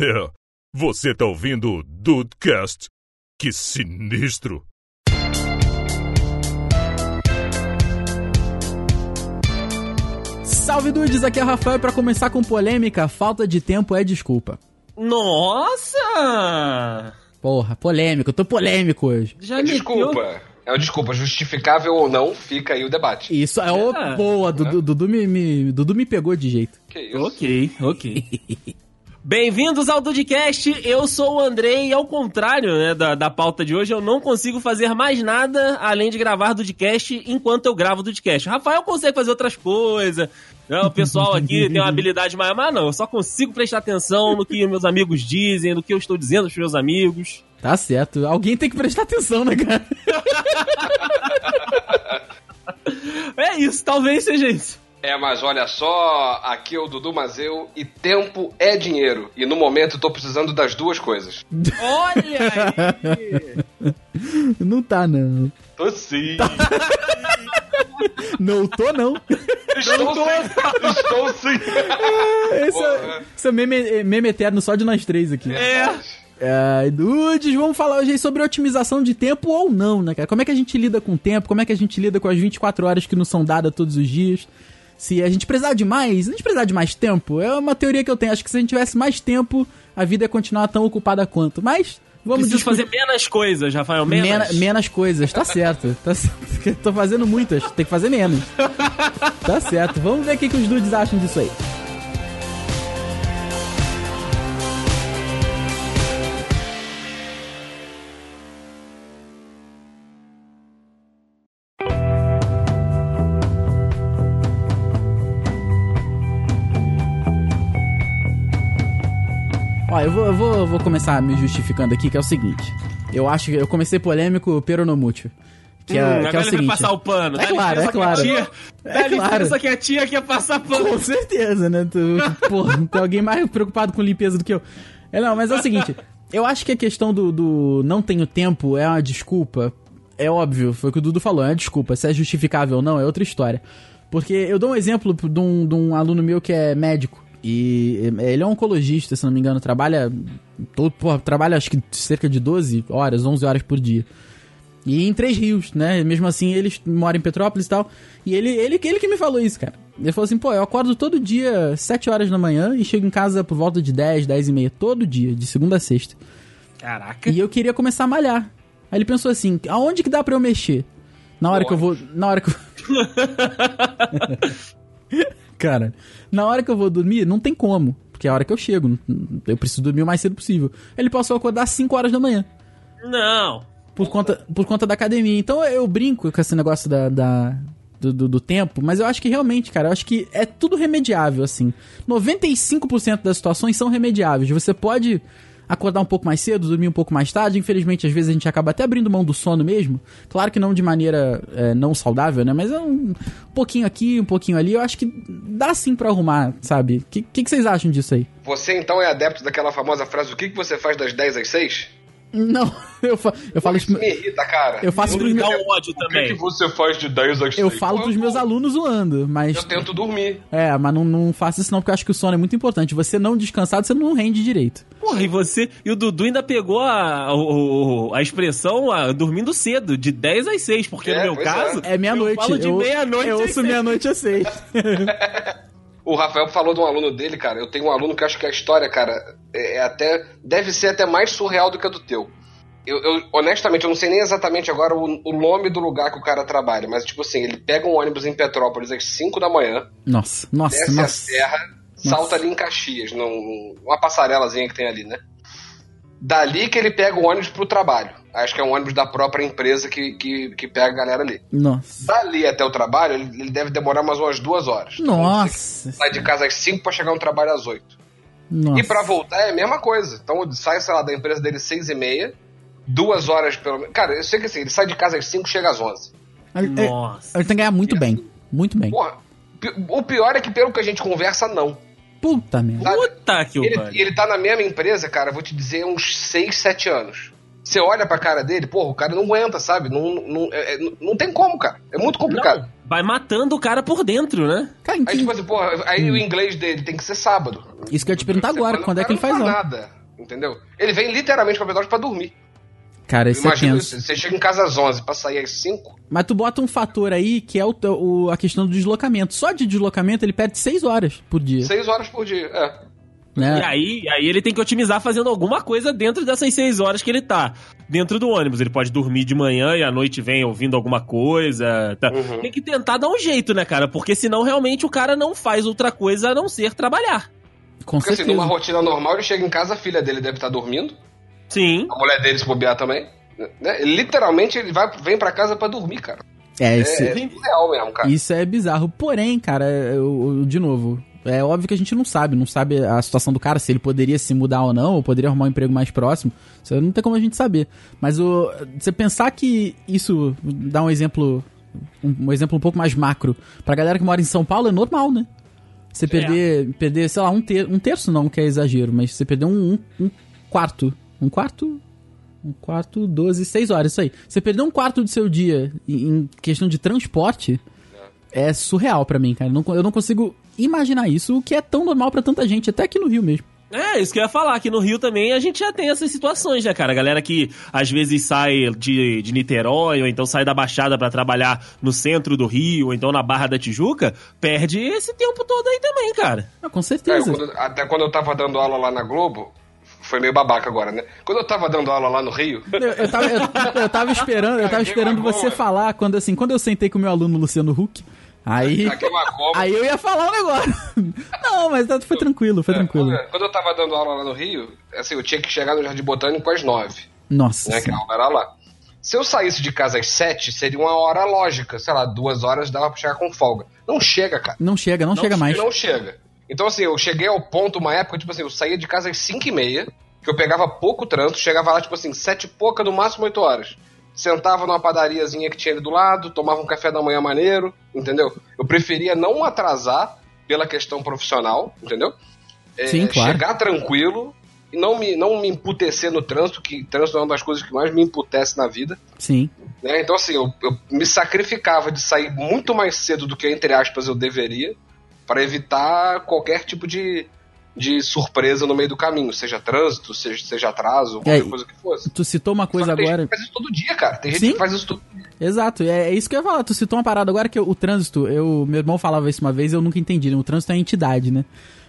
É, você tá ouvindo o Dudecast? Que sinistro! Salve dudes, aqui é o Rafael para começar com polêmica, falta de tempo é desculpa. Nossa! Porra, polêmico, eu tô polêmico hoje. Já É meteu- desculpa. É uma desculpa, justificável ou não, fica aí o debate. Isso é o Ah, boa, Dudu, Dudu, me, me- Dudu me pegou de jeito. Que isso? Ok, ok. Bem-vindos ao Dudcast, eu sou o Andrei e ao contrário né, da, da pauta de hoje, eu não consigo fazer mais nada além de gravar Dudcast enquanto eu gravo Dudcast. Rafael consegue fazer outras coisas, né, o pessoal aqui tem uma habilidade maior, mas não, eu só consigo prestar atenção no que meus amigos dizem, no que eu estou dizendo pros meus amigos. Tá certo, alguém tem que prestar atenção, né, cara? É isso, talvez seja isso. É, mas olha só, aqui é o Dudu Mazeu e tempo é dinheiro. E no momento eu tô precisando das duas coisas. Olha aí! Não tá, não. Tô sim. Não tô, não. Estou sim. Estou sim. Esse é, esse é meme, meme eterno só de nós três aqui. É. É, dudes, vamos falar hoje aí sobre otimização de tempo ou não, né, cara? Como é que a gente lida com o tempo? Como é que a gente lida com as 24 horas que nos são dadas todos os dias? Se a gente precisar de mais, a gente precisar de mais tempo, é uma teoria que eu tenho. Acho que se a gente tivesse mais tempo, a vida ia continuar tão ocupada quanto. Mas, vamos Preciso fazer menos coisas, Rafael, menos. Mena- menos coisas, tá certo. Tá certo. Tô fazendo muitas, tem que fazer menos. Tá certo. Vamos ver o que, que os dudes acham disso aí. Ó, eu vou, eu vou, eu vou começar me justificando aqui, que é o seguinte. Eu acho que eu comecei polêmico peronomútil. Que é, Hum, que é o ele vai seguinte. passar o pano. É claro, é claro. Tia, É dá claro. licença que a tia quer passar pano. Com certeza, né? Tu, porra, tem alguém mais preocupado com limpeza do que eu. É, não, mas é o seguinte. Eu acho que a questão do, do não tenho tempo é uma desculpa. É óbvio, foi o que o Dudu falou, é uma desculpa. Se é justificável ou não, é outra história. Porque eu dou um exemplo de um, de um aluno meu que é médico. E ele é um oncologista, se não me engano, trabalha. Todo, porra, trabalha acho que cerca de 12 horas, 11 horas por dia. E em Três Rios, né? Mesmo assim, eles moram em Petrópolis e tal. E ele, ele, ele que me falou isso, cara. Ele falou assim, pô, eu acordo todo dia 7 horas da manhã e chego em casa por volta de 10, 10 e meia. Todo dia, de segunda a sexta. Caraca. E eu queria começar a malhar. Aí ele pensou assim, aonde que dá pra eu mexer? Na hora que eu vou... Na hora que eu... cara, na hora que eu vou dormir, não tem como. Porque é a hora que eu chego. Eu preciso dormir o mais cedo possível. Ele passou a acordar às 5 horas da manhã. Não. Por conta, por conta da academia. Então eu brinco com esse negócio da, da- do, do- do tempo, mas eu acho que realmente, cara, eu acho que é tudo remediável, assim. 95% das situações são remediáveis. Você pode acordar um pouco mais cedo, dormir um pouco mais tarde. Infelizmente, às vezes a gente acaba até abrindo mão do sono mesmo. Claro que não de maneira é, não saudável, né? Mas é um pouquinho aqui, um pouquinho ali. Eu acho que dá sim pra arrumar, sabe? O que, que, que vocês acham disso aí? Você então é adepto daquela famosa frase: o que, que você faz das 10 às 6? Não, eu, fa eu falo isso. Me irrita, cara. Eu faço pros Me meus. ódio O que, também. que você faz de 10 às 6? Eu falo pros meus alunos zoando, mas. Eu tento dormir. É, mas não, não faça isso não, porque eu acho que o sono é muito importante. Você não descansado, você não rende direito. Porra, e você. E o Dudu ainda pegou a, o- a expressão a, dormindo cedo, de 10 às 6, porque É, no meu é. caso. É meia-noite. Eu falo de eu- meia-noite Eu ouço meia-noite às seis. O Rafael falou de um aluno dele, cara. Eu tenho um aluno que acho que a história, cara, é é até. deve ser até mais surreal do que a do teu. Eu, eu, honestamente, eu não sei nem exatamente agora o, o nome do lugar que o cara trabalha, mas, tipo assim, ele pega um ônibus em Petrópolis às 5 da manhã, Nossa, nossa, desce a nossa. serra, salta ali em Caxias, num, numa passarelazinha que tem ali, né? Dali que ele pega o ônibus pro trabalho. Acho que é um ônibus da própria empresa que, que, que pega a galera ali. Nossa. Dali até o trabalho, ele, ele deve demorar mais umas duas horas. Nossa. Sai de casa às 5 pra chegar no trabalho às 8. Nossa. E pra voltar é a mesma coisa. Então sai, sei lá, da empresa dele às 6 e meia, duas horas pelo menos. Cara, eu sei que assim, ele sai de casa às 5 chega às 11. Ele, Nossa. ele tem que ganhar muito bem. Muito bem. Porra, o pior é que pelo que a gente conversa, não. Puta merda. Puta que o Ele, ele tá na mesma empresa, cara, vou te dizer, uns 6, 7 anos. Você olha pra cara dele, porra, o cara não aguenta, sabe? Não, não, é- é- não tem como, cara. É muito complicado. Não, vai matando o cara por dentro, né? Cara, Aí, tipo assim, porra, aí o inglês dele tem que ser sábado. Isso que eu ia te perguntar agora, Semana, quando é que ele faz não lá? nada, entendeu? Ele vem literalmente pra Petrópolis pra dormir. Cara, isso é Imagina, tenso. você chega em casa às 11 pra sair às 5. Mas tu bota um fator aí que é o, o- a questão do deslocamento. Só de deslocamento ele perde 6 horas por dia. 6 horas por dia. É. Né? E aí, aí ele tem que otimizar fazendo alguma coisa dentro dessas seis horas que ele tá dentro do ônibus. Ele pode dormir de manhã e à noite vem ouvindo alguma coisa. tá? Uhum. Tem que tentar dar um jeito, né, cara? Porque senão realmente o cara não faz outra coisa a não ser trabalhar. Com Porque assim, certeza. numa rotina normal, ele chega em casa, a filha dele deve estar dormindo. Sim. A mulher dele se bobear também. Né? Literalmente, ele vai, vem pra casa pra dormir, cara. É, É, isso, é surreal mesmo, cara. isso é bizarro. Porém, cara, eu- eu- de novo, é óbvio que a gente não sabe, não sabe a situação do cara, se ele poderia se mudar ou não, ou poderia arrumar um emprego mais próximo. Isso não tem como a gente saber. Mas o, você pensar que isso dá um exemplo, um, um exemplo um pouco mais macro, pra galera que mora em São Paulo é normal, né? Você perder, perder, sei lá, um, ter, um terço não, que é exagero, mas você perder um, um, um quarto. Um quarto? Um quarto, 12, 6 horas, isso aí. Você perder um quarto do seu dia em em questão de transporte é surreal pra mim, cara. Eu não, eu não consigo imaginar isso, o que é tão normal pra tanta gente, até aqui no Rio mesmo. É, isso que eu ia falar. Aqui no Rio também a gente já tem essas situações, né, cara? A galera que às vezes sai de, de Niterói, ou então sai da Baixada pra trabalhar no centro do Rio, ou então na Barra da Tijuca, perde esse tempo todo aí também, cara. Ah, com É, certeza. quando- até quando eu tava dando aula lá na Globo, foi meio babaca agora, né? Quando eu tava dando aula lá no Rio, Eu, eu tava, eu, eu tava esperando, eu tava esperando você falar quando assim, quando eu sentei com o meu aluno Luciano Huck, aí é aí eu ia falar um negócio. Não, mas tá- foi tranquilo, foi tranquilo. Quando, quando eu tava dando aula lá no Rio, assim, eu tinha que chegar no Jardim Botânico às nove, Nossa. né? Que a aula era lá. Se eu saísse de casa às sete, seria uma hora lógica. Sei lá, duas horas dava pra chegar com folga. Não chega, cara. Não chega, não, chega mais. Não chega. Então, assim, eu cheguei ao ponto, uma época, tipo assim, eu saía de casa às 5 e meia, que eu pegava pouco trânsito, chegava lá, tipo assim, sete e pouca, no máximo 8 horas. Sentava numa padariazinha que tinha ali do lado, tomava um café da manhã maneiro, entendeu? Eu preferia não atrasar pela questão profissional, entendeu? É, Sim, claro. Chegar tranquilo e não me, não me emputecer no trânsito, que trânsito é uma das coisas que mais me emputece na vida. Sim. Né? Então, assim, eu, eu me sacrificava de sair muito mais cedo do que, entre aspas, eu deveria, para evitar qualquer tipo de, de surpresa no meio do caminho, seja trânsito, seja, seja atraso, qualquer É, coisa que fosse. Tu citou uma coisa que tem agora. gente que faz isso todo dia, cara. Tem gente Sim. que faz isso todo dia. Exato, é, é isso que eu ia falar. Tu citou uma parada agora que eu- o trânsito, eu, meu irmão falava isso uma vez e eu nunca entendi, né? O trânsito é entidade, né?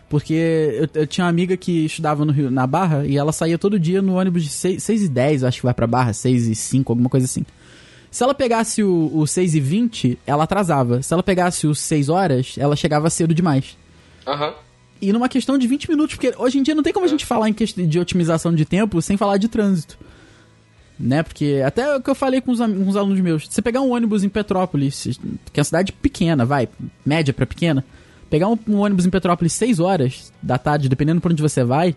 Porque eu, eu tinha uma amiga que estudava no Rio, na Barra e ela saía todo dia no ônibus de 6, 6 e 10, acho que vai pra Barra, 6 e 5, alguma coisa assim. Se ela pegasse o, o 6 e 20, ela atrasava. Se ela pegasse os 6 horas, ela chegava cedo demais. Aham. E numa questão de 20 minutos, porque hoje em dia não tem como a gente falar em questão de otimização de tempo sem falar de trânsito. Né? Porque até o que eu falei com os, com os alunos meus, você pegar um ônibus em Petrópolis, que é uma cidade pequena, vai, média pra pequena, pegar um, um ônibus em Petrópolis 6 horas da tarde, dependendo por onde você vai,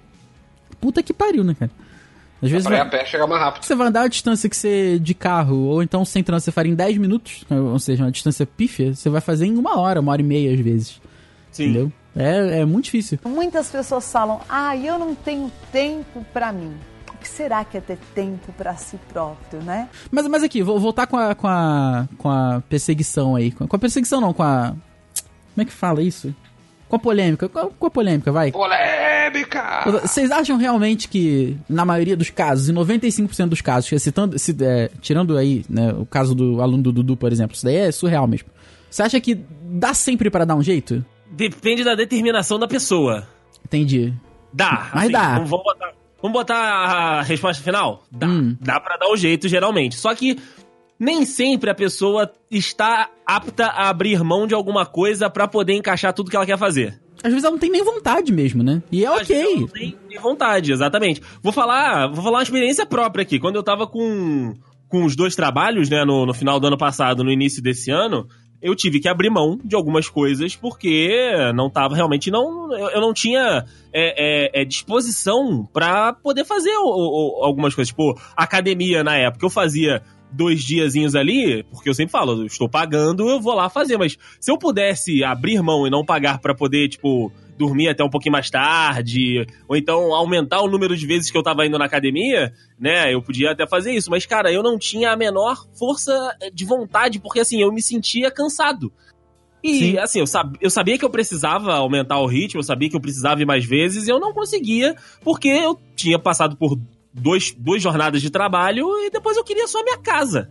puta que pariu, né, cara? Às vezes vai- a pé chegar mais rápido. você vai andar a distância que você de carro, ou então sem trânsito você faria em 10 minutos, ou seja, uma distância pífia, você vai fazer em uma hora, uma hora e meia às vezes. Sim. Entendeu? É, é muito difícil. Muitas pessoas falam: ah, eu não tenho tempo pra mim. O que será que é ter tempo pra si próprio, né? Mas, mas aqui, vou voltar com a, com a, com a perseguição aí. Com a, com a perseguição não, com a... Como é que fala isso? Com a polêmica. Com a, com a polêmica, vai. Polêmica! Vocês acham realmente que, na maioria dos casos, em 95% dos casos, citando, se, é, tirando aí né, o caso do aluno do Dudu, por exemplo, isso daí é surreal mesmo. Você acha que dá sempre pra dar um jeito? Depende da determinação da pessoa. Entendi. Dá. Mas assim, dá. Vamos, botar, vamos botar a resposta final? Dá. Hum. Dá pra dar o jeito, geralmente. Só que nem sempre a pessoa está apta a abrir mão de alguma coisa pra poder encaixar tudo que ela quer fazer. Às vezes ela não tem nem vontade mesmo, né? E é Às vezes ela ok. não tem nem vontade, exatamente. Vou falar, vou falar uma experiência própria aqui. Quando eu tava com, com os dois trabalhos, né, no, no final do ano passado, no início desse ano, eu tive que abrir mão de algumas coisas porque não tava realmente não eu, eu não tinha é, é, é, disposição pra poder fazer o- o- algumas coisas. Tipo academia na época eu fazia dois diazinhos ali porque eu sempre falo eu estou pagando eu vou lá fazer mas se eu pudesse abrir mão e não pagar pra poder tipo dormir até um pouquinho mais tarde, ou então aumentar o número de vezes que eu tava indo na academia, né? Eu podia até fazer isso, mas cara, eu não tinha a menor força de vontade, porque assim, eu me sentia cansado. E Sim. assim, eu, sab eu sabia que eu precisava aumentar o ritmo, eu sabia que eu precisava ir mais vezes, e eu não conseguia, porque eu tinha passado por dois, duas jornadas de trabalho e depois eu queria só a minha casa.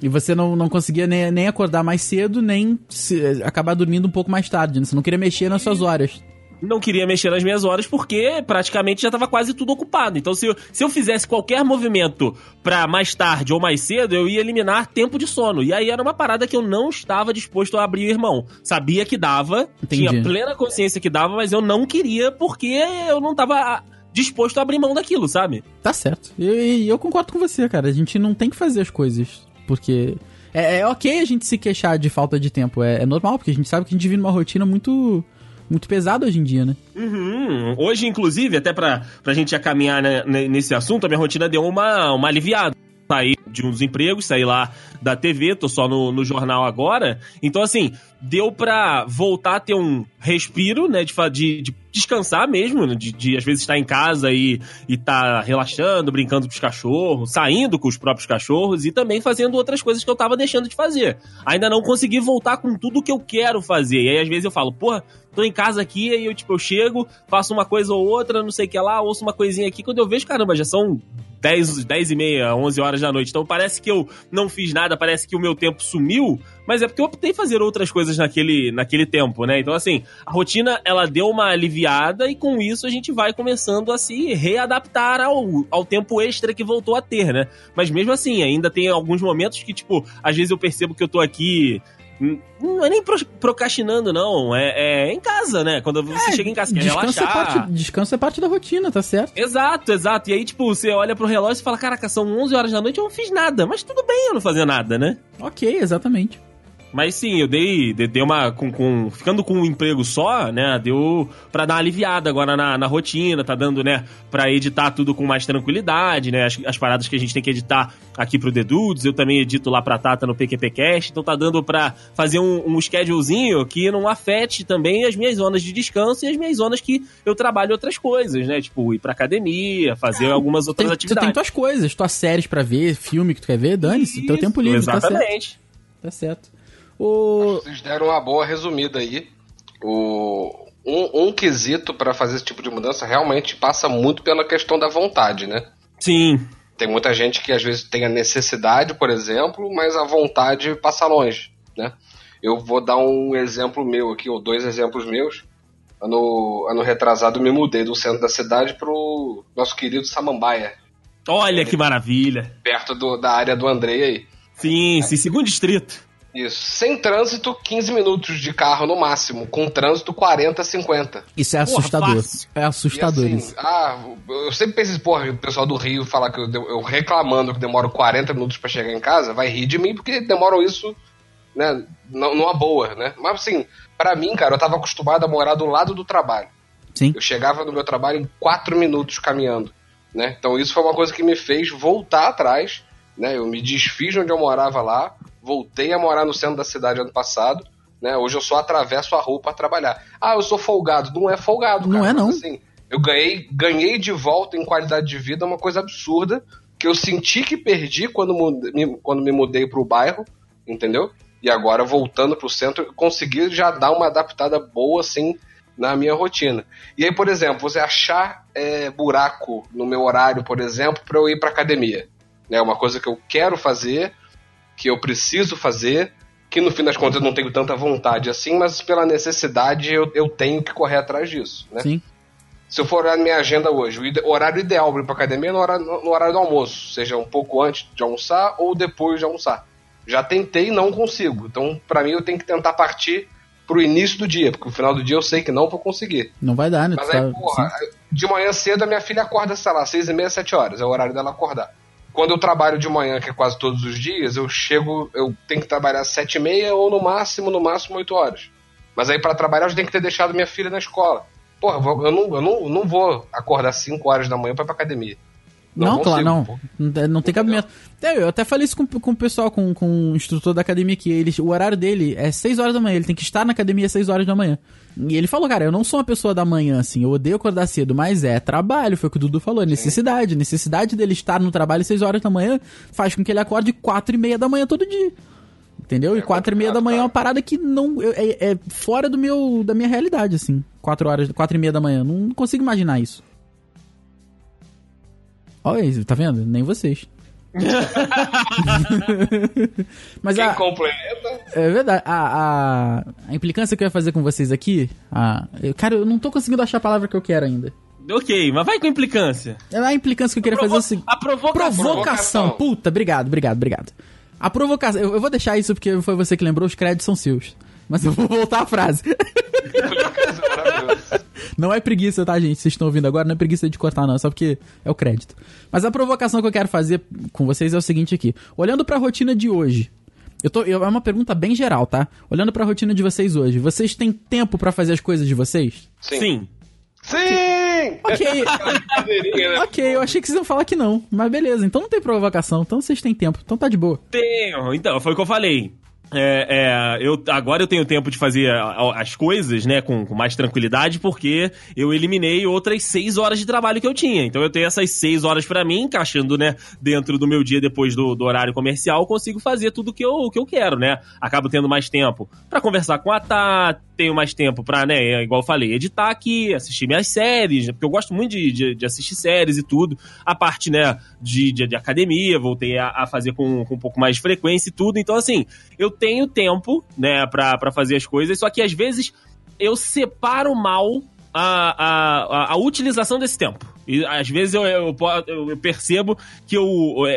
E você não, não conseguia nem, nem acordar mais cedo, nem se- acabar dormindo um pouco mais tarde, né? Você não queria mexer nas suas horas. Não queria mexer nas minhas horas porque praticamente já estava quase tudo ocupado. Então, se eu, se eu fizesse qualquer movimento pra mais tarde ou mais cedo, eu ia eliminar tempo de sono. E aí era uma parada que eu não estava disposto a abrir mão. Sabia que dava, Entendi. tinha plena consciência que dava, mas eu não queria porque eu não estava disposto a abrir mão daquilo, sabe? Tá certo. E e eu, concordo com você, cara. A gente não tem que fazer as coisas. Porque. É, é ok a gente se queixar de falta de tempo. É, é normal, porque a gente sabe que a gente vive numa rotina muito. Muito pesada hoje em dia, né? Uhum. Hoje, inclusive, até pra, pra gente caminhar né, ne- nesse assunto, a minha rotina deu uma, uma aliviada. Saí de uns empregos, saí lá da TV, tô só no, no jornal agora. Então, assim, deu pra voltar a ter um respiro, né? De, de, de descansar mesmo, né, de, de às vezes estar em casa e, e tá relaxando, brincando com os cachorros, saindo com os próprios cachorros e também fazendo outras coisas que eu tava deixando de fazer. Ainda não consegui voltar com tudo que eu quero fazer. E aí, às vezes, eu falo, porra, tô em casa aqui, aí eu, tipo, eu chego, faço uma coisa ou outra, não sei o que lá, ouço uma coisinha aqui, quando eu vejo, caramba, já são 10, 10 e meia, 11 horas da noite. Então parece que eu não fiz nada, parece que o meu tempo sumiu, mas é porque eu optei fazer outras coisas naquele, naquele tempo, né? Então, assim, a rotina, ela deu uma aliviada e com isso a gente vai começando a se readaptar ao, ao tempo extra que voltou a ter, né? Mas mesmo assim, ainda tem alguns momentos que, tipo, às vezes eu percebo que eu tô aqui não é nem pro- procrastinando, não. É, é em casa, né? Quando você chega em casa, quer Descanso é, relaxar. parte, descanso é parte da rotina, tá certo? Exato, exato. E aí, tipo, você olha pro relógio e fala: Caraca, são 11 horas da noite, eu não fiz nada. Mas tudo bem eu não fazer nada, né? Ok, exatamente. Mas sim, eu dei, dei, uma. Com, com- ficando com um emprego só, né? Deu pra dar uma aliviada agora na, na rotina, tá dando, né? Pra editar tudo com mais tranquilidade, né? As, as paradas que a gente tem que editar aqui pro The Dudes, eu também edito lá pra Tata no PQPcast, então tá dando pra fazer um, um schedulezinho que não afete também as minhas zonas de descanso e as minhas zonas que eu trabalho outras coisas, né? Tipo, ir pra academia, fazer algumas outras Tem, tu atividades. tem tuas coisas, tuas séries pra ver, filme que tu quer ver, dane-se, teu tempo livre, tá certo. Exatamente. Tá certo. O... Vocês deram uma boa resumida aí. O, um, um quesito pra fazer esse tipo de mudança realmente passa muito pela questão da vontade, né? Sim. Tem muita gente que às vezes tem a necessidade, por exemplo, mas a vontade passa longe, né? Eu vou dar um exemplo meu aqui, ou dois exemplos meus. Ano, ano retrasado me mudei do centro da cidade pro nosso querido Samambaia, Olha que maravilha. perto do- da área do Andrei aí. Sim, sim, segundo distrito. Isso. Sem trânsito, 15 minutos de carro no máximo. Com trânsito, 40, 50. Isso é Porra, assustador. fácil. É assustador E assim, isso. ah, eu sempre pensei, porra, o pessoal do Rio falar que eu, eu reclamando que demoro 40 minutos pra chegar em casa, vai rir de mim porque demoram isso, né, numa boa, né? Mas assim, pra mim, cara, eu tava acostumado a morar do lado do trabalho. Sim. Eu chegava no meu trabalho em 4 minutos caminhando, né? Então isso foi uma coisa que me fez voltar atrás, né? Eu me desfiz de onde eu morava lá, voltei a morar no centro da cidade ano passado, né? Hoje eu só atravesso a rua pra trabalhar. Ah, eu sou folgado. Não é folgado, Não cara. é, não. Assim, eu ganhei, ganhei de volta em qualidade de vida uma coisa absurda que eu senti que perdi quando, me, quando me mudei pro bairro, entendeu? E agora, voltando pro centro, eu consegui já dar uma adaptada boa, assim, na minha rotina. E aí, por exemplo, você achar é, buraco no meu horário, por exemplo, para eu ir pra academia. É uma coisa que eu quero fazer, que eu preciso fazer, que no fim das contas eu não tenho tanta vontade assim, mas pela necessidade eu, eu tenho que correr atrás disso, né? Sim. Se eu for olhar na minha agenda hoje, o o horário ideal para ir pra academia é no horário, no horário do almoço, seja um pouco antes de almoçar ou depois de almoçar. Já tentei e não consigo. Então, pra mim, eu tenho que tentar partir pro início do dia, porque no final do dia eu sei que não vou conseguir. Não vai dar, né? Mas Tu aí, tá- porra, de manhã cedo a minha filha acorda, sei lá, seis e meia, sete horas. É o horário dela acordar. Quando eu trabalho de manhã, que é quase todos os dias, eu chego, eu tenho que trabalhar sete e meia ou no máximo, no máximo oito horas. Mas aí para trabalhar eu tenho que ter deixado minha filha na escola. Porra, eu não, eu não, eu não vou acordar cinco horas da manhã pra ir pra academia. Não, claro, não. Não, tem- não tem cabimento. É, eu até falei isso com, com o pessoal, com, com o instrutor da academia aqui. Ele, o horário dele é 6 horas da manhã. Ele tem que estar na academia às 6 horas da manhã. E ele falou, cara, eu não sou uma pessoa da manhã, assim. Eu odeio acordar cedo, mas é trabalho. Foi o que o Dudu falou. é Necessidade. Necessidade dele estar no trabalho às 6 horas da manhã faz com que ele acorde 4 e meia da manhã todo dia. Entendeu? e É 4 e meia da manhã é uma parada que não. É, é fora do meu, da minha realidade, assim. 4 horas, 4 e meia da manhã. Não consigo imaginar isso. Olha isso, tá vendo? Nem vocês. Mas Quem a, complementa. é verdade, a, a, a implicância que eu ia fazer com vocês aqui, a, eu- cara, eu não tô conseguindo achar a palavra que eu quero ainda. Ok, mas vai com implicância. É A implicância que eu queria fazer é o seguinte. A provocação. Provocação. Provocação. Puta, obrigado, obrigado, obrigado. A provocação. Eu, eu vou deixar isso porque foi você que lembrou, os créditos são seus. Mas eu vou voltar à frase. Não é preguiça, tá, gente? Vocês estão ouvindo agora, não é preguiça de cortar, não, é só porque é o crédito. Mas a provocação que eu quero fazer com vocês é o seguinte aqui. Olhando pra rotina de hoje. Eu tô, eu- é uma pergunta bem geral, tá? Olhando pra rotina de vocês hoje, vocês têm tempo pra fazer as coisas de vocês? Sim. Sim. Sim! Ok, né? ok, eu achei que vocês iam falar que não. Mas beleza, então não tem provocação, então vocês têm tempo, então tá de boa. Tenho. Então, foi o que eu falei. É, é, eu, agora eu tenho tempo de fazer as coisas, né, com, com mais tranquilidade, porque eu eliminei outras seis horas de trabalho que eu tinha. Então eu tenho essas seis horas pra mim, encaixando, né, dentro do meu dia depois do, do horário comercial, consigo fazer tudo que eu, que eu quero, né? Acabo tendo mais tempo pra conversar com a Tá, tenho mais tempo pra, né, igual eu falei, editar aqui, assistir minhas séries, né, porque eu gosto muito de, de, de assistir séries e tudo. A parte, né, de, de, de academia, voltei a, a fazer com, com um pouco mais de frequência e tudo. Então, assim, eu tenho tempo, né, pra, pra fazer as coisas, só que às vezes eu separo mal a, a, a, utilização desse tempo. E às vezes eu, eu, eu- eu percebo que eu,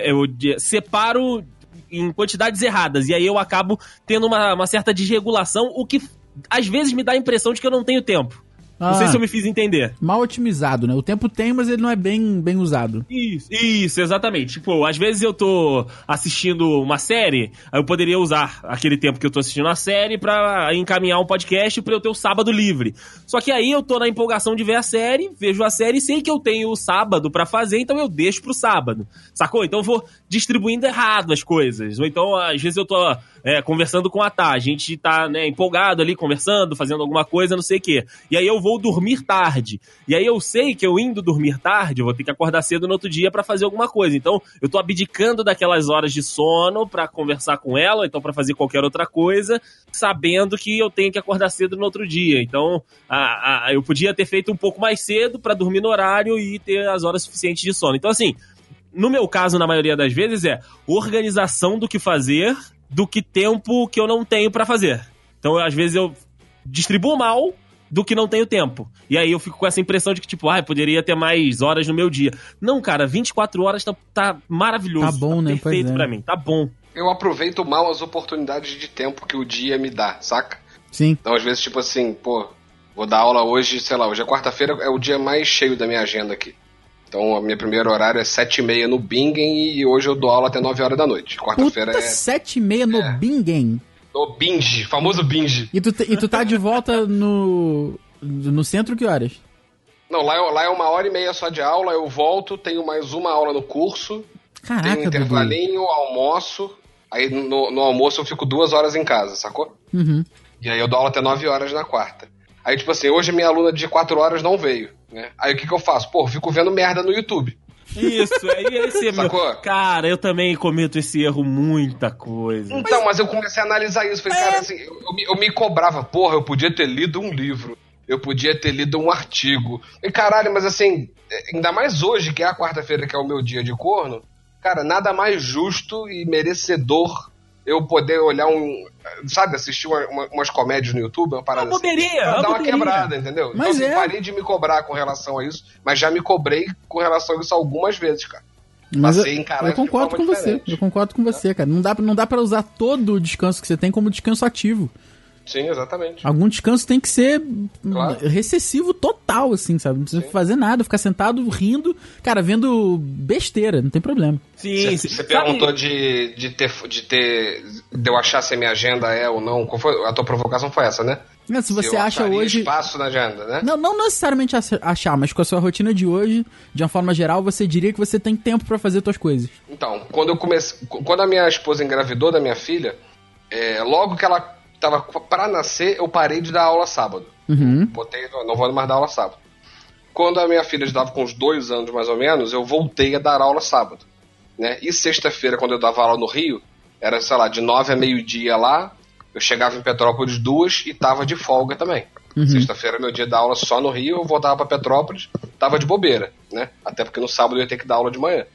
eu, de- separo em quantidades erradas, e aí eu acabo tendo uma, uma certa desregulação, o que às vezes me dá a impressão de que eu não tenho tempo. Não sei Ah. se eu me fiz entender. Mal otimizado, né? O tempo tem, mas ele não é bem, bem usado. Isso, isso, exatamente. Tipo, às vezes eu tô assistindo uma série, aí eu poderia usar aquele tempo que eu tô assistindo a série pra encaminhar um podcast pra eu ter o sábado livre. Só que aí eu tô na empolgação de ver a série, vejo a série e sei que eu tenho o sábado pra fazer, então eu deixo pro sábado. Sacou? Então eu vou distribuindo errado as coisas. Ou então, às vezes eu tô é, conversando com a Tá, a gente tá, né, empolgado ali, conversando, fazendo alguma coisa, não sei o quê. E aí eu vou dormir tarde. E aí eu sei que eu indo dormir tarde, eu vou ter que acordar cedo no outro dia pra fazer alguma coisa. Então, eu tô abdicando daquelas horas de sono pra conversar com ela, então pra fazer qualquer outra coisa, sabendo que eu tenho que acordar cedo no outro dia. Então, a, a- eu podia ter feito um pouco mais cedo pra dormir no horário e ter as horas suficientes de sono. Então, assim, no meu caso, na maioria das vezes, é organização do que fazer do que tempo que eu não tenho pra fazer. Então, às vezes, eu distribuo mal do que não tenho tempo. E aí eu fico com essa impressão de que, tipo, ah, poderia ter mais horas no meu dia. Não, cara, 24 horas tá, tá maravilhoso. Tá bom, né? Pois Perfeito é. pra mim, tá bom. Eu aproveito mal as oportunidades de tempo que o dia me dá, saca? Sim. Então, às vezes, tipo assim, pô, vou dar aula hoje, sei lá, hoje é quarta-feira, é o dia mais cheio da minha agenda aqui. Então, a minha primeiro horário é sete e meia no Bingen e hoje eu dou aula até 9 horas da noite. Quarta-feira é sete e meia no É. Bingen. no binge, famoso binge. E tu, e tu tá de volta no. No centro que horas? Não, lá, é- lá é uma hora e meia só de aula, eu volto, tenho mais uma aula no curso, tenho um Caraca, Dudu. intervalinho, almoço, aí no, no almoço eu fico duas horas em casa, sacou? Uhum. E aí eu dou aula até 9 horas na quarta. Aí, tipo assim, hoje minha aluna de 4 horas não veio, né? Aí o que que eu faço? Pô, eu fico vendo merda no YouTube. Isso, aí esse é meu... Cara, eu também cometo esse erro muita coisa. Então, mas eu comecei a analisar isso. Falei, cara, assim, eu, eu me, eu me cobrava, porra, eu podia ter lido um livro. Eu podia ter lido um artigo. E caralho, mas assim, é, ainda mais hoje, que é a quarta-feira, que é o meu dia de corno, cara, nada mais justo e merecedor eu poder olhar um. Sabe, assistir uma- uma- umas comédias no YouTube, uma parada Uma boberia, assim. Pra uma dar uma boberia. quebrada, entendeu? Mas então, assim, é. parei de me cobrar com relação a isso, mas já me cobrei com relação a isso algumas vezes, cara. Mas eu, Passei a encarar eu concordo com forma você. diferente. Eu concordo com você, cara. Não dá, não dá pra usar todo o descanso que você tem como descanso ativo. Sim, exatamente. Algum descanso tem que ser Claro. hum, recessivo total, assim, sabe? Não precisa fazer nada, ficar sentado rindo, cara, vendo besteira, não tem problema. Sim, Você sim. você perguntou de, de ter. de ter. de eu achar se a minha agenda é ou não. Qual foi? A tua provocação foi essa, né? Não, se você eu acha hoje. espaço na agenda, né? Não, não necessariamente ach- achar, mas com a sua rotina de hoje, de uma forma geral, você diria que você tem tempo pra fazer suas coisas. Então, quando eu comecei, quando a minha esposa engravidou da minha filha, é, logo que ela tava para nascer, eu parei de dar aula sábado. Uhum. Botei, não vou mais dar aula sábado. Quando a minha filha estava com uns dois anos mais ou menos, eu voltei a dar aula sábado, né? E sexta-feira, quando eu dava aula no Rio, era sei lá de nove a meio dia lá. Eu chegava em Petrópolis duas e tava de folga também. Sexta-feira meu dia da aula só no Rio, eu voltava para Petrópolis, tava de bobeira, né? Até porque no sábado eu ia ter que dar aula de manhã.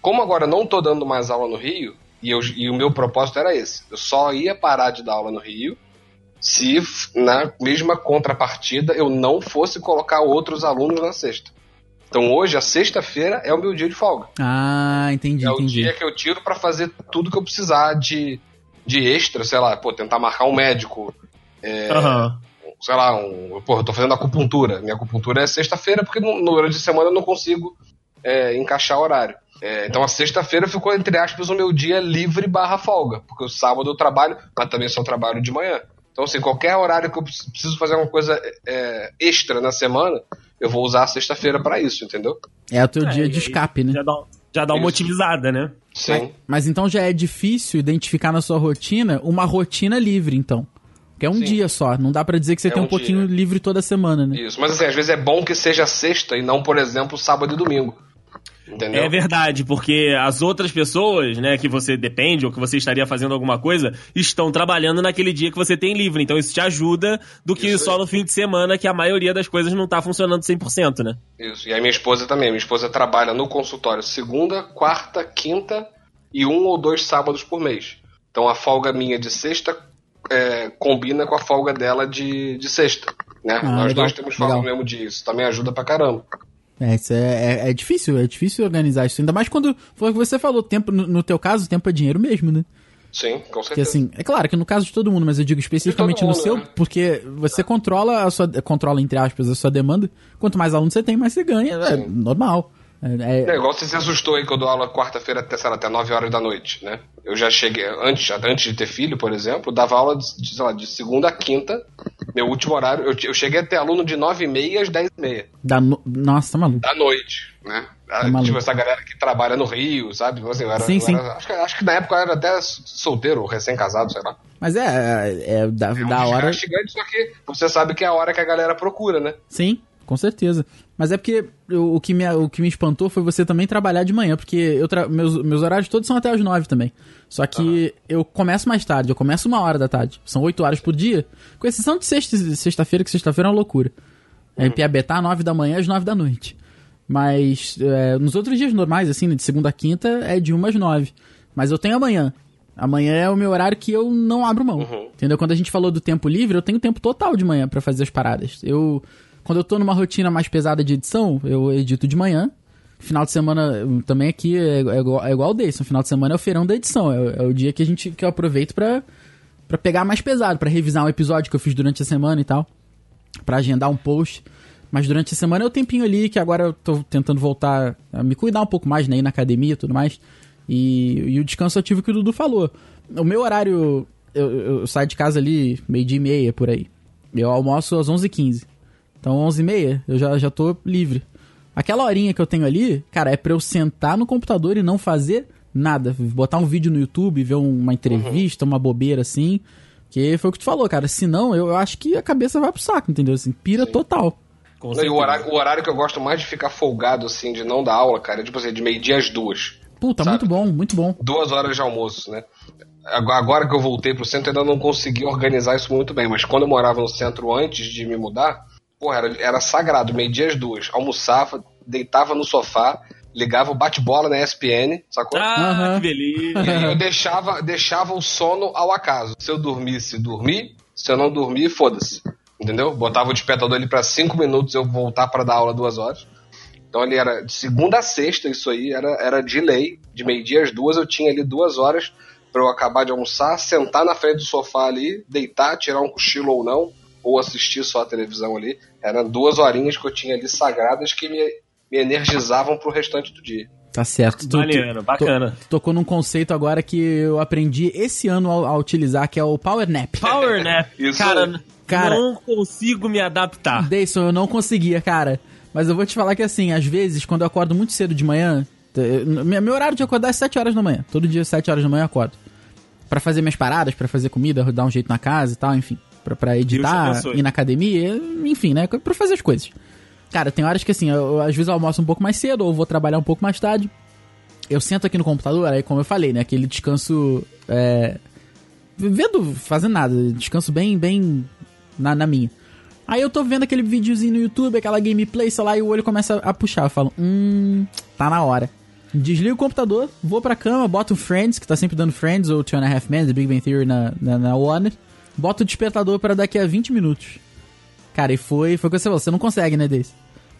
Como agora não tô dando mais aula no Rio, e, eu- e o meu propósito era esse, eu só ia parar de dar aula no Rio se na mesma contrapartida eu não fosse colocar outros alunos na sexta. Então hoje, a sexta-feira, é o meu dia de folga. Ah, entendi, É o entendi. dia que eu tiro para fazer tudo que eu precisar de, de extra, sei lá, pô, tentar marcar um médico, Aham. sei lá, um, pô, eu tô fazendo acupuntura. Minha acupuntura é sexta-feira, porque no, no durante a semana eu não consigo é, encaixar horário. É, então a sexta-feira ficou, entre aspas, o meu dia livre barra folga, porque o sábado eu trabalho, mas também só trabalho de manhã. Então, assim, qualquer horário que eu preci- preciso fazer alguma coisa é, extra na semana, eu vou usar a sexta-feira para isso, entendeu? É o teu É, dia de escape, né? Já dá, já dá uma Isso. otimizada, né? Sim. Mas então já é difícil identificar na sua rotina uma rotina livre, então. Que é um Sim. dia só. Não dá pra dizer que você É tem um, um pouquinho dia. livre toda semana, né? Isso. Mas assim, às vezes é bom que seja sexta e não, por exemplo, sábado e domingo. Entendeu? É verdade, porque as outras pessoas, né, que você depende ou que você estaria fazendo alguma coisa, estão trabalhando naquele dia que você tem livre. Então isso te ajuda do que Isso só aí. no fim de semana, que a maioria das coisas não tá funcionando 100%, né? Isso. E a minha esposa também. Minha esposa trabalha no consultório segunda, quarta, quinta e um ou dois sábados por mês. Então a folga minha de sexta é, combina com a folga dela de, de sexta. Né? Ah, Nós legal, dois temos folga legal. no mesmo dia. Isso também ajuda pra caramba. É, isso é, é, é difícil, é difícil organizar isso. Ainda mais quando foi o que você falou, tempo, no, no teu caso, tempo é dinheiro mesmo, né? Sim, com Porque certeza. assim, é claro que no caso de todo mundo, mas eu digo especificamente todo no mundo, seu, né? porque você controla a sua. controla, entre aspas, a sua demanda. Quanto mais alunos você tem, mais você ganha. É Sim. normal. É, é- É igual você se assustou aí que eu dou aula quarta-feira até, sei lá, até 9 horas da noite, né? Eu já cheguei, antes, antes de ter filho, por exemplo, dava aula de, sei lá, de segunda a quinta, meu último horário, eu, eu cheguei a ter aluno de 9 e meia às 10 e meia dá no- Nossa, tá maluco. da noite, né? Ah, maluco. tipo, essa galera que trabalha no Rio, sabe? Então, Assim, era, Sim, sim. era- acho, que, acho que na época eu era até solteiro, recém-casado, sei lá. Mas é, é, é da, É um da hora. gigante, só que você sabe que é a hora que a galera procura, né? Sim, com certeza. Mas é porque eu- o, que me, o que me espantou foi você também trabalhar de manhã, porque eu tra- meus, meus horários todos são até as nove também. Só que eu começo mais tarde, eu começo uma hora da tarde. São oito horas por dia, com exceção de sexta- sexta-feira, que sexta-feira é uma loucura. É Piabetá, nove da manhã às nove da noite. Mas é, nos outros dias normais, assim, de segunda a quinta, é de uma às nove. Mas eu tenho amanhã. Amanhã é o meu horário que eu não abro mão. Entendeu? Quando a gente falou do tempo livre, eu tenho tempo total de manhã pra fazer as paradas. Eu, quando eu tô numa rotina mais pesada de edição, eu edito de manhã. Final de semana eu- também aqui é, é igual, é igual o. Final de semana é o feirão da edição. É, é o dia que a gente que eu aproveito pra, pra pegar mais pesado, pra revisar um episódio que eu fiz durante a semana e tal pra agendar um post. Mas durante a semana é o tempinho ali que agora eu tô tentando voltar a me cuidar um pouco mais, né? Ir na academia e tudo mais. E, e o descanso ativo que o Dudu falou. O meu horário, eu, eu- eu saio de casa ali meio-dia e meia por aí. Eu almoço às 11h15. Então 11h30 eu já, já tô livre. Aquela horinha que eu tenho ali, cara, é pra eu sentar no computador e não fazer nada. Botar um vídeo no YouTube, ver uma entrevista, uma bobeira assim. Que foi o que tu falou, cara. Senão, eu, eu acho que a cabeça vai pro saco, entendeu? Assim, pira total. Com Não, e o horário, o horário que eu gosto mais de ficar folgado, assim, de não dar aula, cara, é tipo assim, de meio-dia às duas. Puta, Sabe? muito bom, muito bom. duas horas de almoço, né? Agora agora que eu voltei pro centro, eu ainda não consegui organizar isso muito bem, mas quando eu morava no centro antes de me mudar, porra, era, era sagrado, meio-dia às duas. Almoçava, deitava no sofá, ligava o bate-bola na ESPN, sacou? Ah, Aham. que beleza. E aí eu deixava, deixava o sono ao acaso. Se eu dormisse, dormi. Se eu não dormir, foda-se. Entendeu? Botava o despertador ali pra cinco minutos eu voltar pra dar aula duas horas. Então ali era de segunda a sexta, isso aí era, era de lei. De meio-dia às duas eu tinha ali duas horas pra eu acabar de almoçar, sentar na frente do sofá ali, deitar, tirar um cochilo ou não, ou assistir só a televisão ali. Eram duas horinhas que eu tinha ali sagradas que me, me energizavam pro restante do dia. Tá certo. Tu- Maneiro, tu- bacana. tu tocou num conceito agora que eu aprendi esse ano a, a utilizar, que é o Power Nap. Power Nap. Isso cara. Cara- não consigo me adaptar. Dayson, eu não conseguia, cara. Mas eu vou te falar que assim, às vezes, quando eu acordo muito cedo de manhã, meu meu horário de acordar é 7 horas da manhã. Todo dia, 7 horas da manhã eu acordo. Pra fazer minhas paradas, pra fazer comida, dar um jeito na casa e tal, enfim. Pra, pra editar, ir na academia, enfim, né? Pra fazer as coisas. Cara, tem horas que assim, eu, às vezes eu almoço um pouco mais cedo, ou vou trabalhar um pouco mais tarde. Eu sento aqui no computador, aí como eu falei, né? Aquele descanso. É, vendo, fazendo nada, descanso bem, bem na, na minha. Aí eu tô vendo aquele videozinho no YouTube, aquela gameplay, sei lá, e o olho começa a puxar. Eu falo, hum, tá na hora. Desligo o computador, vou pra cama, boto o Friends, que tá sempre dando Friends, ou Two and a Half Men, The Big Bang Theory na, na, na Warner. Boto o despertador pra daqui a 20 minutos. Cara, e foi, foi o que você falou, você não consegue, né, desse?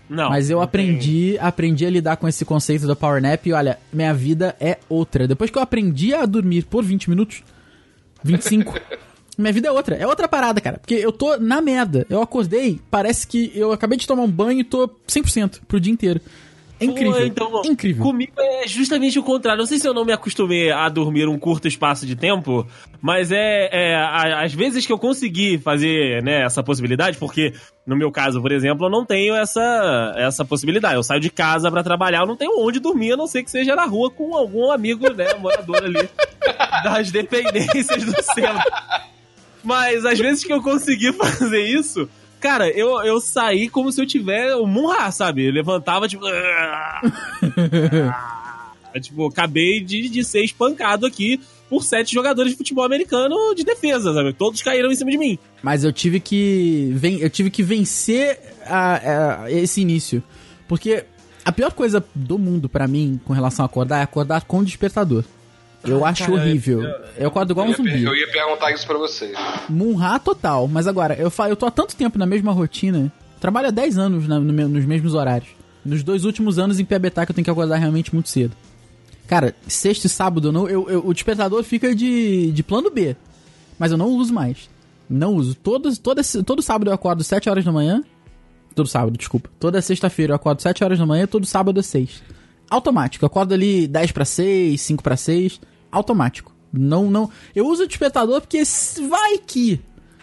Não. Mas eu aprendi, aprendi a lidar com esse conceito da Power Nap e olha, minha vida é outra. Depois que eu aprendi a dormir por 20 minutos, 25, minha vida é outra. É outra parada, cara. Porque eu tô na merda. Eu acordei, parece que eu acabei de tomar um banho e tô 100% pro dia inteiro. É incrível. Pô, então, incrível. Comigo é justamente o contrário. Não sei se eu não me acostumei a dormir um curto espaço de tempo, mas é, é a- às vezes que eu consegui fazer né, essa possibilidade, porque no meu caso, por exemplo, eu não tenho essa, essa possibilidade. Eu saio de casa pra trabalhar, eu não tenho onde dormir, a não ser que seja na rua com algum amigo, né, morador ali das dependências do centro. Mas às vezes que eu consegui fazer isso, cara, eu, eu saí como se eu tivesse um Munra, sabe? Eu levantava, tipo. É, tipo, acabei de, de ser espancado aqui por sete jogadores de futebol americano de defesa, sabe? Todos caíram em cima de mim. Mas eu tive que. Eu tive que vencer a- a- esse início. Porque a pior coisa do mundo pra mim com relação a acordar é acordar com despertador. Eu acho cara, horrível. Eu acordo igual um Eu per- zumbi. eu ia perguntar isso pra vocês. Munra total. Mas agora, eu, fa- eu tô há tanto tempo na mesma rotina. Trabalho há 10 anos na- no nos mesmos horários. Nos dois últimos anos em PBTA que eu tenho que acordar realmente muito cedo. Cara, sexta e sábado eu não, eu, eu- o despertador fica de, de plano B. Mas eu não uso mais. Não uso. Todo, todo, todo sábado eu acordo 7 horas da manhã. Todo sábado, desculpa. Toda sexta-feira eu acordo 7 horas da manhã, todo sábado às 6. Automático. Eu acordo ali 10 para 6, 5 para 6. Automático. Não, não. Eu uso o despertador porque vai que.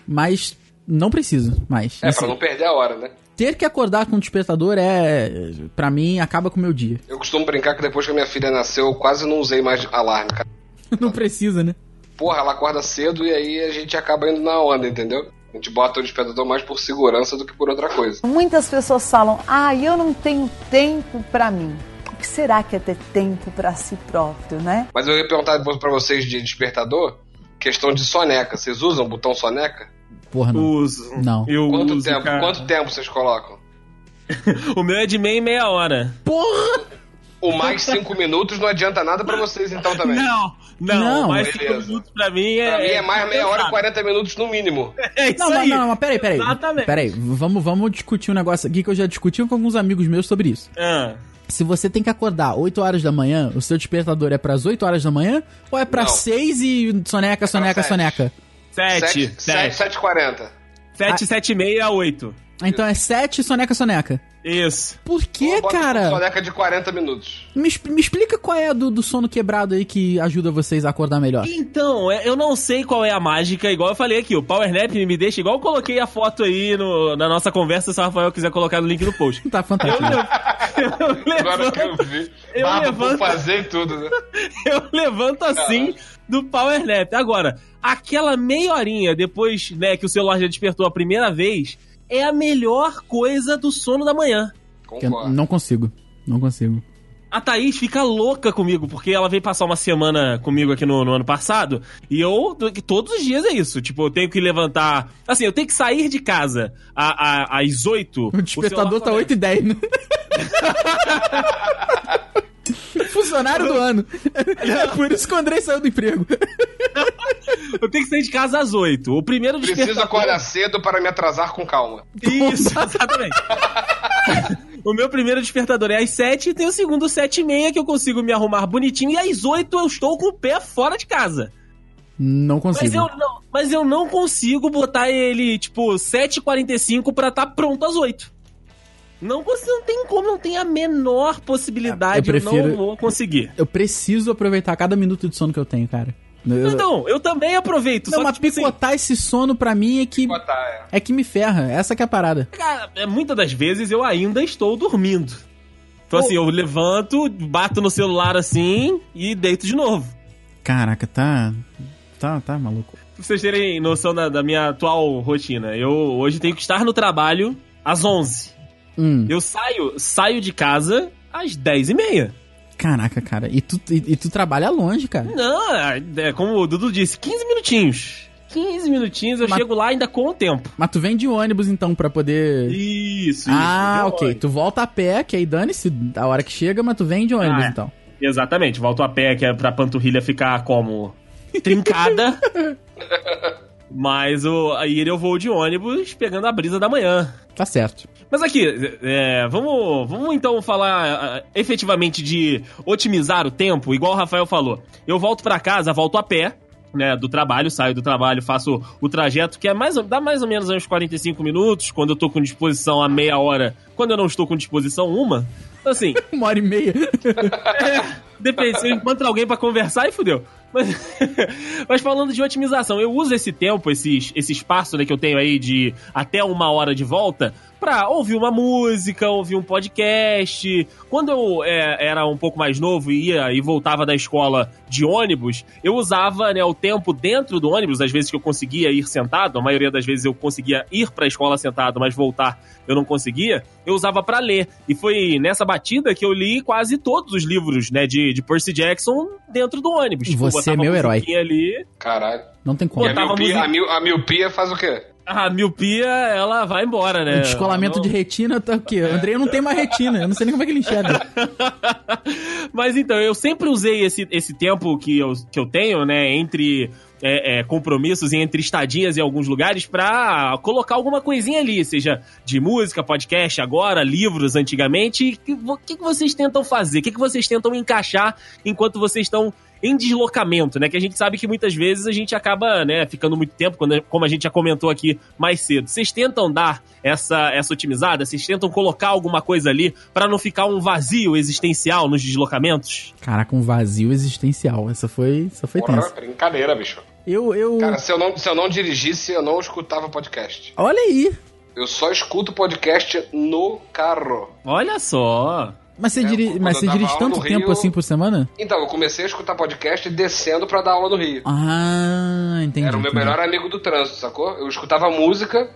Mas não preciso mais. É, Assim, pra não perder a hora, né? ter que acordar com o despertador é. Pra mim, acaba com o meu dia. Eu costumo brincar que depois que a minha filha nasceu, eu quase não usei mais alarme, cara. não precisa, né? Porra, ela acorda cedo e aí a gente acaba indo na onda, entendeu? A gente bota o despertador mais por segurança do que por outra coisa. Muitas pessoas falam: ah, eu não tenho tempo pra mim. O que será que é ter tempo pra si próprio, né? Mas eu ia perguntar pra vocês de despertador, questão de soneca. Vocês usam o botão soneca? Porra, não. Uso. Não. Eu Quanto uso, tempo? cara. Quanto tempo vocês colocam? O meu é de meia e meia hora. Porra! O mais cinco minutos não adianta nada pra vocês então também. Não, não, Não, mais cinco beleza. minutos pra mim é. Pra mim é mais meia hora e pesado. 40 minutos no mínimo. É isso Não, não, aí. não, mas peraí, peraí. Exatamente. Peraí, vamos, vamos discutir um negócio aqui que eu já discuti com alguns amigos meus sobre isso. Ah, Se você tem que acordar 8 horas da manhã, o seu despertador é pras 8 horas da manhã ou é pra Não. 6 e soneca, soneca, sete. soneca? sete, sete, 7, 7,40. sete, sete e meia, oito. Então é 7 soneca, soneca. Isso. Por que, cara? Soneca de 40 minutos. Me, me explica qual é a do, do sono quebrado aí que ajuda vocês a acordar melhor. Então, é- eu não sei qual é a mágica, igual eu falei aqui, o Power Nap me deixa, igual eu coloquei a foto aí no- na nossa conversa, se o Rafael quiser colocar no link do post. Tá fantástico. Eu Agora que eu levanto, vi. eu Barba por levanto- fazer tudo, né? eu levanto assim do Power Nap. Agora, aquela meia horinha depois né, que o celular já despertou a primeira vez, é a melhor coisa do sono da manhã. Não consigo. Não consigo. A Thaís fica louca comigo, porque ela veio passar uma semana comigo aqui no, no ano passado, e eu, que todos os dias é isso. Tipo, eu tenho que levantar. Assim, eu tenho que sair de casa a- a- às 8. O despertador tá 8 e 10, né? Funcionário do ano. É por isso que o Andrei saiu do emprego. Eu tenho que sair de casa às 8. O primeiro Preciso despertador. acordar cedo para me atrasar com calma. Isso, exatamente. o meu primeiro despertador é às 7 e tem o segundo às 7 e meia que eu consigo me arrumar bonitinho. E às 8 eu estou com o pé fora de casa. Não Mas consigo. eu não, mas eu não consigo botar ele, tipo, 7h45 pra estar pronto às 8. Não, consigo, não tem como, não tem a menor possibilidade. Eu prefiro- eu não vou conseguir. Eu preciso aproveitar cada minuto de sono que eu tenho, cara. Eu- Então, eu também aproveito. não, só mas que, tipo assim, picotar esse sono pra mim é que, Botar, é. é que me ferra. Essa que é a parada. Cara, é, muitas das vezes eu ainda estou dormindo. Então, assim, eu levanto, bato no celular assim e deito de novo. Caraca, tá. Tá, tá maluco. Pra vocês terem noção da, da minha atual rotina, eu hoje tenho que estar no trabalho às 11. Hum, Eu saio, saio de casa às 10 e meia. caraca, cara. E tu, e, e tu trabalha longe, cara. Não, é como o Dudu disse, 15 minutinhos. 15 minutinhos eu Mas- chego lá ainda com o tempo. Mas tu vem de ônibus então pra poder. Isso, isso. ah, ok. ônibus. Tu volta a pé, que aí dane-se a hora que chega, mas tu vem de ônibus Ah, é. então. Exatamente, volto a pé, que é pra panturrilha ficar como trincada. Mas o, aí eu vou de ônibus pegando a brisa da manhã. Tá certo. Mas aqui, é, vamos, vamos então falar ah, efetivamente de otimizar o tempo, igual o Rafael falou. Eu volto pra casa, volto a pé, né, do trabalho, saio do trabalho, faço o trajeto que é mais, ou- dá mais ou menos uns 45 minutos, quando eu tô com disposição a meia hora, quando eu não estou com disposição uma. Então, Assim, Uma hora e meia. Depende, se eu encontro alguém pra conversar, aí fudeu. Mas, mas falando de otimização, eu uso esse tempo, esse, esse espaço né, que eu tenho aí de até uma hora de volta, pra ouvir uma música, ouvir um podcast. Quando eu é, era um pouco mais novo e ia e voltava da escola de ônibus, eu usava né, o tempo dentro do ônibus, às vezes que eu conseguia ir sentado, a maioria das vezes eu conseguia ir pra escola sentado, mas voltar eu não conseguia, eu usava pra ler. E foi nessa batida que eu li quase todos os livros, né, de, de Percy Jackson dentro do ônibus. Tipo, Você botava é meu herói. ali, Caralho. Não tem E como. a miopia, música- a, mil- a miopia faz o quê? A miopia, ela vai embora, né? O descolamento Não- de retina tá o quê? O André não tem mais retina. Eu não sei nem como é que ele enxerga. Mas então, eu sempre usei esse, esse tempo que eu, que eu tenho, né, entre é, é, compromissos e entre estadias em alguns lugares pra colocar alguma coisinha ali, seja de música, podcast agora, livros antigamente. O que, que vocês tentam fazer? O que, que vocês tentam encaixar enquanto vocês estão em deslocamento, né? Que a gente sabe que muitas vezes a gente acaba, né, ficando muito tempo, quando, como a gente já comentou aqui mais cedo. Vocês tentam dar essa, essa otimizada? Vocês tentam colocar alguma coisa ali pra não ficar um vazio existencial nos deslocamentos? Caraca, um vazio existencial. Essa foi, essa foi Porra, tensa. brincadeira, bicho. Eu, eu. Cara, se eu, não, se eu não dirigisse, eu não escutava podcast. Olha aí. Eu só escuto podcast no carro. Olha só. Mas você, É, diri... quando Mas você dirige tanto tempo Rio- assim por semana? Então, eu comecei a escutar podcast descendo pra dar aula no Rio. Ah, entendi. Era o meu entendi. melhor amigo do trânsito, sacou? Eu escutava música,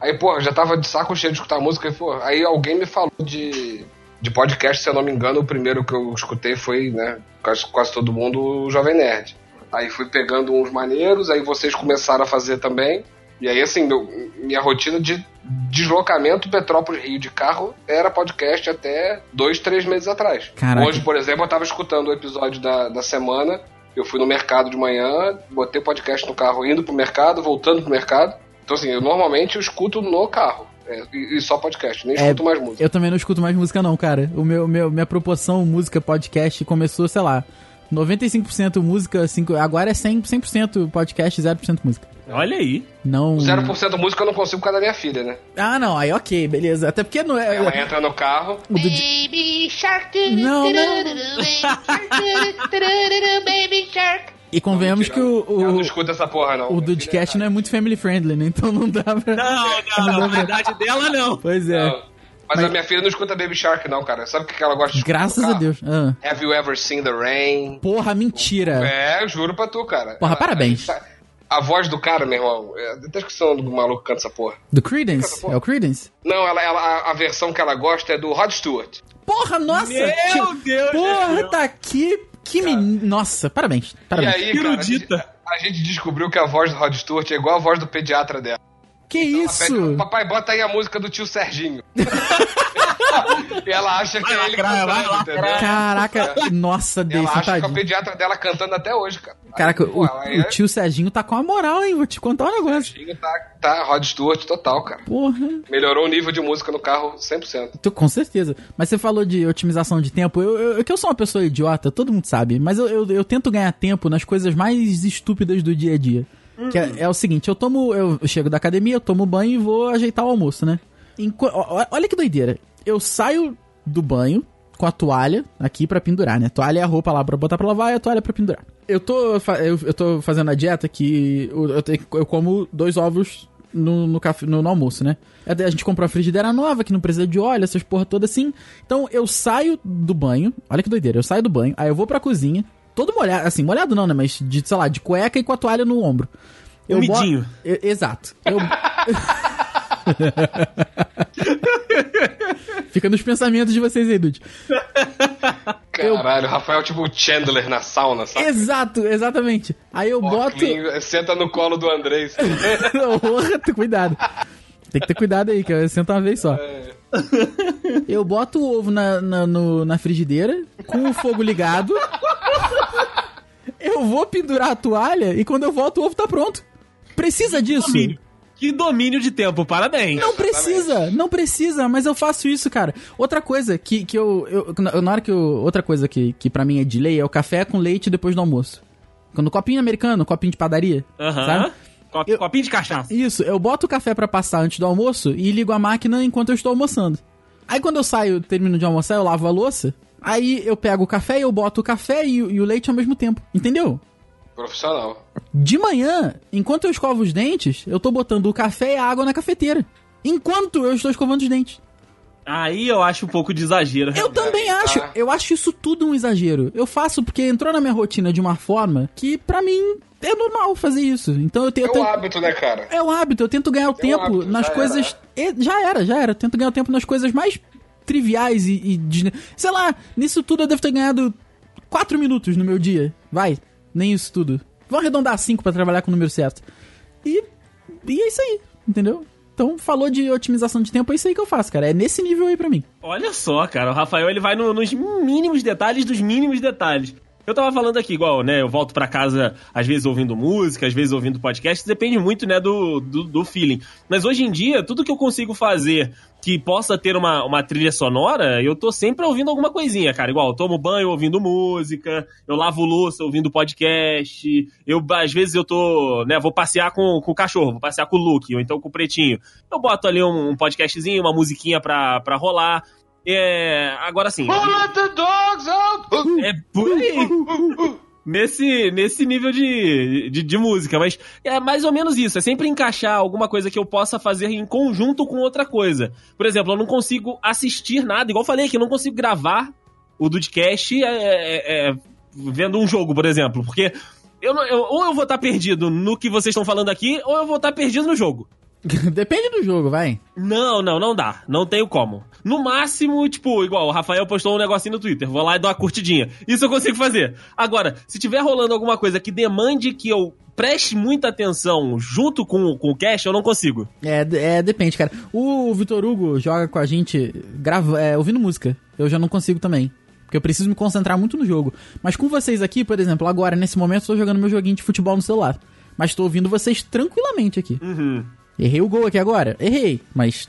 aí, porra, já tava de saco cheio de escutar música, e, porra, aí alguém me falou de, de podcast, se eu não me engano, o primeiro que eu escutei foi, né, quase, quase todo mundo, o Jovem Nerd. Aí fui pegando uns maneiros, aí vocês começaram a fazer também, e aí, assim, meu- minha rotina de deslocamento Petrópolis-Rio de carro era podcast até dois, três meses atrás. Caraca. Hoje, por exemplo, eu tava escutando o episódio da, da semana, eu fui no mercado de manhã, botei podcast no carro indo pro mercado, voltando pro mercado. Então, assim, eu normalmente eu escuto no carro. é, e, só podcast, nem É, escuto mais música. Eu também não escuto mais música, não, cara. O meu, meu, minha proporção música podcast começou, sei lá, 95% música, 5, agora é 100%, 100% podcast, 0% música. Olha aí. Não. 0% música eu não consigo por causa da minha filha, né? Ah, não, aí ok, beleza. Até porque não é. Ela entra no carro, O do... Baby shark, Não, não. baby shark. E convenhamos que o, ela não o, escuta essa porra, não. o Dudcast não é muito family friendly, né? Então não dá pra. Não, não, na verdade dela não. Pois é. Não. Mas, a minha filha não escuta Baby Shark, não, cara. Sabe o que que ela gosta de escutar Graças a? Deus. Ah. Have you ever seen the rain? Porra, mentira. É, eu juro pra tu, cara. Porra, Ela- parabéns. A, a voz do cara, meu irmão, é, até esqueci o nome do maluco que canta essa porra. Do Credence? É o Credence? Não, ela, ela, a, a versão que ela gosta é do Rod Stewart. Porra, nossa! Meu tio- Deus Porra, tá aqui. Que menino. Nossa, parabéns. Parabéns. E aí, cara, a gente, Erudita. a gente descobriu que a voz do Rod Stewart é igual a voz do pediatra dela. Que Ela isso? pede, Papai, bota aí a música do tio Serginho. e ela acha que é ele cantando, entendeu? Caraca, nossa, Ela Deison, acha que é o pediatra dela cantando até hoje, cara. Aí, Caraca, pô, o, ela é- o tio Serginho tá com a moral, hein? Vou te contar um negócio. Serginho tá, tá Rod Stewart total, cara. Porra. Melhorou o nível de música no carro 100%. Tu- Com certeza. Mas você falou de otimização de tempo. Eu, eu, que eu sou uma pessoa idiota, todo mundo sabe. Mas eu, eu, eu tento ganhar tempo nas coisas mais estúpidas do dia a dia. Que é, é o seguinte, eu tomo. Eu chego da academia, eu tomo banho e vou ajeitar o almoço, né? Enqu- olha que doideira. eu saio do banho com a toalha aqui pra pendurar, né? Toalha é a roupa lá pra botar pra lavar e a toalha pra pendurar. Eu tô, eu, eu tô fazendo a dieta que eu, eu, eu como dois ovos no, no, café, no, no almoço, né? A gente comprou a frigideira nova, que não precisa de óleo, essas porra toda assim. Então eu saio do banho, olha que doideira, eu saio do banho, aí eu vou pra cozinha, todo molhado, assim, molhado não, né? Mas de, sei lá, de cueca e com a toalha no ombro. Eu Umidinho. boto- exato. Eu... Fica nos pensamentos de vocês aí, Dude. Caralho, o Rafael tipo o Chandler na sauna, sabe? Exato, exatamente. Aí eu boto. Senta no colo do tem cuidado. Tem que ter cuidado aí, que eu sento uma vez só. Eu boto o ovo na, na, no- na frigideira, com o fogo ligado. Eu vou pendurar a toalha e quando eu volto o ovo tá pronto. Precisa disso? Domínio. Que domínio de tempo, parabéns. Não precisa, não precisa, mas eu faço isso, cara. Outra coisa que, que eu, eu- na- hora que eu. Outra coisa que, que pra mim é de lei é o café com leite depois do almoço. Quando copinho americano, copinho de padaria. Aham. Sabe? Co- Eu- Copinho de cachaça. Isso, eu boto o café pra passar antes do almoço e ligo a máquina enquanto eu estou almoçando. Aí quando eu saio, termino de almoçar, eu lavo a louça. Aí eu pego o café e eu boto o café e, o- e o leite ao mesmo tempo. Entendeu? Profissional. De manhã, enquanto eu escovo os dentes, eu tô botando o café e a água na cafeteira. Enquanto eu estou escovando os dentes. Aí eu acho um pouco de exagero. Eu também tá. acho. Eu acho isso tudo um exagero. Eu faço porque entrou na minha rotina de uma forma que, pra mim, é normal fazer isso. Então eu tenho. É eu o tenho- hábito, né, cara? É um hábito, eu tento ganhar o tempo hábito, nas já coisas. E- Já era, já era. Eu tento ganhar o tempo nas coisas mais triviais e, e Sei lá, nisso tudo eu devo ter ganhado 4 minutos no meu dia. Vai, nem isso tudo. Vamos arredondar 5 pra trabalhar com o número certo. E, e é isso aí, entendeu? Então, falou de otimização de tempo, é isso aí que eu faço, cara. É nesse nível aí pra mim. Olha só, cara, o Rafael ele vai no- nos mínimos detalhes dos mínimos detalhes. Eu tava falando aqui, igual, né? Eu volto pra casa, às vezes ouvindo música, às vezes ouvindo podcast, depende muito, né, do, do, do feeling. Mas hoje em dia, tudo que eu consigo fazer que possa ter uma, uma trilha sonora, eu tô sempre ouvindo alguma coisinha, cara. Igual, eu tomo banho ouvindo música, eu lavo louça ouvindo podcast, eu, às vezes eu tô, né, vou passear com, com o cachorro, vou passear com o Luke, ou então com o Pretinho. Eu boto ali um, um podcastzinho, uma musiquinha pra, pra rolar. É, agora sim. Let the dogs out! É por aí. Nesse, nesse nível de, de, de música, mas é mais ou menos isso. É sempre encaixar alguma coisa que eu possa fazer em conjunto com outra coisa. Por exemplo, eu não consigo assistir nada, igual eu falei aqui, eu não consigo gravar o Dudcast é, é, é, vendo um jogo, por exemplo, porque eu, eu- ou eu vou estar perdido no que vocês estão falando aqui, ou eu vou estar perdido no jogo. Depende do jogo, vai. Não, não, não dá. Não tenho como. No máximo, tipo, igual o Rafael postou um negocinho no Twitter. Vou lá e dou uma curtidinha. Isso eu consigo fazer. Agora, se tiver rolando alguma coisa que demande que eu preste muita atenção junto com, com o cast, eu não consigo. É, é, depende, cara. O Vitor Hugo joga com a gente grava, é, ouvindo música. Eu já não consigo também. Porque eu preciso me concentrar muito no jogo. Mas com vocês aqui, por exemplo, agora, nesse momento, eu tô jogando meu joguinho de futebol no celular. Mas tô ouvindo vocês tranquilamente aqui. Uhum. Errei o gol aqui agora? Errei. Mas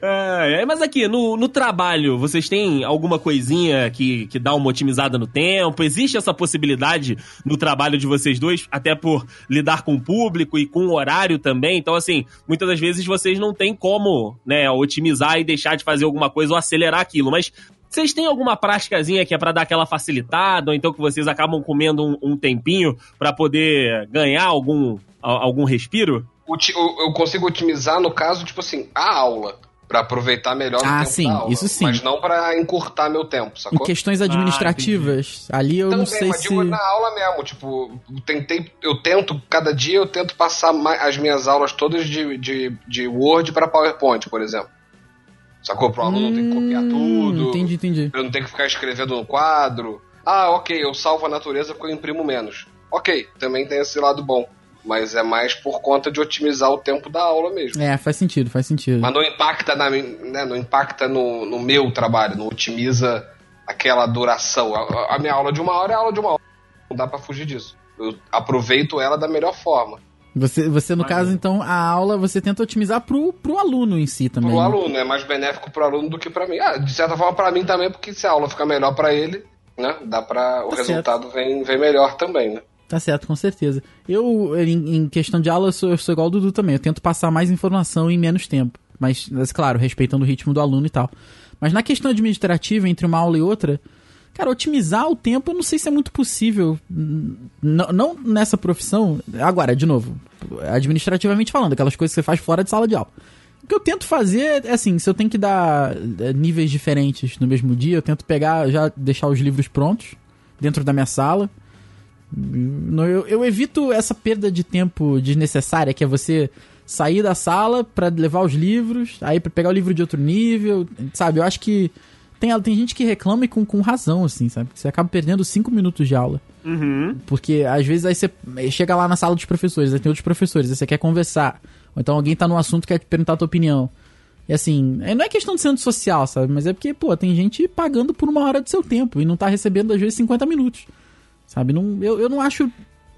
É, mas aqui, no, no trabalho, vocês têm alguma coisinha que, que dá uma otimizada no tempo? Existe essa possibilidade no trabalho de vocês dois, até por lidar com o público e com o horário também? Então, assim, muitas das vezes vocês não têm como, né, otimizar e deixar de fazer alguma coisa ou acelerar aquilo, mas vocês têm alguma práticazinha que é pra dar aquela facilitada, ou então que vocês acabam comendo um, um tempinho pra poder ganhar algum, algum respiro? Eu consigo otimizar, no caso, tipo assim, a aula. Pra aproveitar melhor o Ah, tempo sim, da aula. isso sim. Mas não pra encurtar meu tempo, em sacou? questões administrativas, ali eu não Também, sei mas se. digo na aula mesmo, tipo, eu tentei, eu tento, cada dia eu tento passar as minhas aulas todas de, de, de Word pra PowerPoint, por exemplo. Sacou? Pro aluno não ter que copiar Hum, tudo. Entendi, entendi. Eu não tenho que ficar escrevendo no quadro. Ah, ok, eu salvo a natureza porque eu imprimo menos. Ok, também tem esse lado bom. Mas é mais por conta de otimizar o tempo da aula mesmo. É, faz sentido, faz sentido. Mas não impacta, na, né, não impacta no, no meu trabalho, não otimiza aquela duração. A, a minha aula de uma hora é aula de uma hora. Não dá pra fugir disso. Eu aproveito ela da melhor forma. Você, você no Mas- caso, então, a aula você tenta otimizar pro, pro aluno em si também. Pro né? aluno, é mais benéfico pro aluno do que pra mim. Ah, de certa forma pra mim também, porque se a aula ficar melhor pra ele, né? Dá pra. O Tá resultado vem, vem melhor também, né? Tá certo, com certeza. Eu, em, em questão de aula, eu sou, eu sou igual o Dudu também. Eu tento passar mais informação em menos tempo. Mas, mas, claro, respeitando o ritmo do aluno e tal. Mas na questão administrativa, entre uma aula e outra, cara, otimizar o tempo eu não sei se é muito possível. N- não nessa profissão. Agora, de novo, administrativamente falando, aquelas coisas que você faz fora de sala de aula. O que eu tento fazer é assim, se eu tenho que dar é, níveis diferentes no mesmo dia, eu tento pegar, já deixar os livros prontos dentro da minha sala. Não, Eu, eu evito essa perda de tempo desnecessária, que é você sair da sala pra levar os livros, aí pra pegar o livro de outro nível, sabe? Eu acho que tem, tem gente que reclama e com, com razão, assim, sabe? Você acaba perdendo cinco minutos de aula. Uhum. Porque às vezes aí você chega lá na sala dos professores, aí tem outros professores, aí você quer conversar. Ou então alguém tá num assunto que quer te perguntar a tua opinião. E assim, aí não é questão de ser antissocial, sabe? Mas é porque, pô, tem gente pagando por uma hora do seu tempo e não tá recebendo, às vezes, 50 minutos. Sabe? Não, eu, eu não acho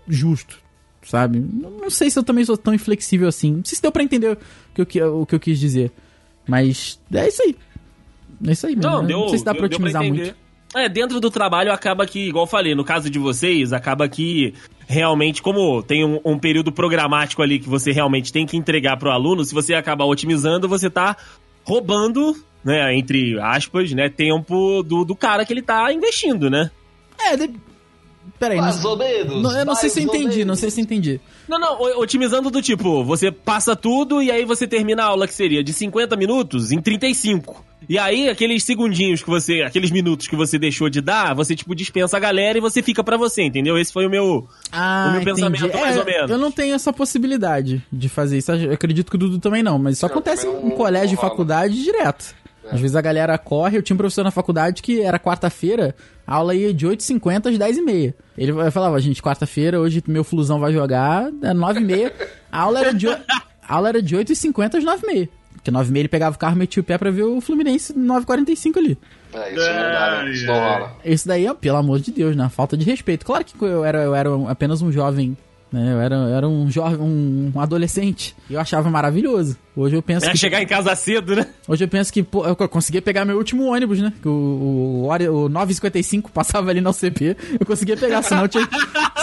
justo, sabe? Não, não sei se eu também sou tão inflexível assim. Não sei se deu pra entender o que, eu, que- o que eu quis dizer. Mas é isso aí. É isso aí mesmo. Não, né? deu, não sei se dá deu, pra otimizar entender. muito. É, dentro do trabalho acaba que, igual eu falei, no caso de vocês, acaba que realmente, como tem um, um período programático ali que você realmente tem que entregar pro aluno, se você acabar otimizando, você tá roubando, né, entre aspas, né, tempo do, do cara que ele tá investindo, né? É, de... peraí. Mais não- ou menos. não, eu não sei se eu entendi, não menos. sei se eu entendi. Não, não, otimizando do tipo, você passa tudo e aí você termina a aula que seria de 50 minutos em 35. E aí, aqueles segundinhos que você. Aqueles minutos que você deixou de dar, você, tipo, dispensa a galera e você fica pra você, entendeu? Esse foi o meu. Ah, O meu entendi. pensamento, mais É, ou menos. Eu não tenho essa possibilidade de fazer isso. Eu acredito que o Dudu também não, mas isso Eu acontece em colégio e faculdade direto. É. Às vezes a galera corre, eu tinha um professor na faculdade que era quarta-feira, a aula ia de 8h50 às 10h30. Ele falava, gente, quarta-feira, hoje meu flusão vai jogar, é 9h30. A aula era de, a aula era de 8h50 às 9h30. Porque 9h30 ele pegava o carro, metia o pé pra ver o Fluminense 9h45 ali. É, isso não dá, né? Isso não rola. Isso daí, ó, pelo amor de Deus, né? Falta de respeito. Claro que eu era, eu era apenas um jovem, né? Eu era, eu era um jovem, um, um adolescente. E eu achava maravilhoso. Hoje eu penso É que. chegar em casa cedo, né? Hoje eu penso que, pô, eu conseguia pegar meu último ônibus, né? Que o, o, o 955 passava ali na UCP. Eu conseguia pegar, senão eu tinha,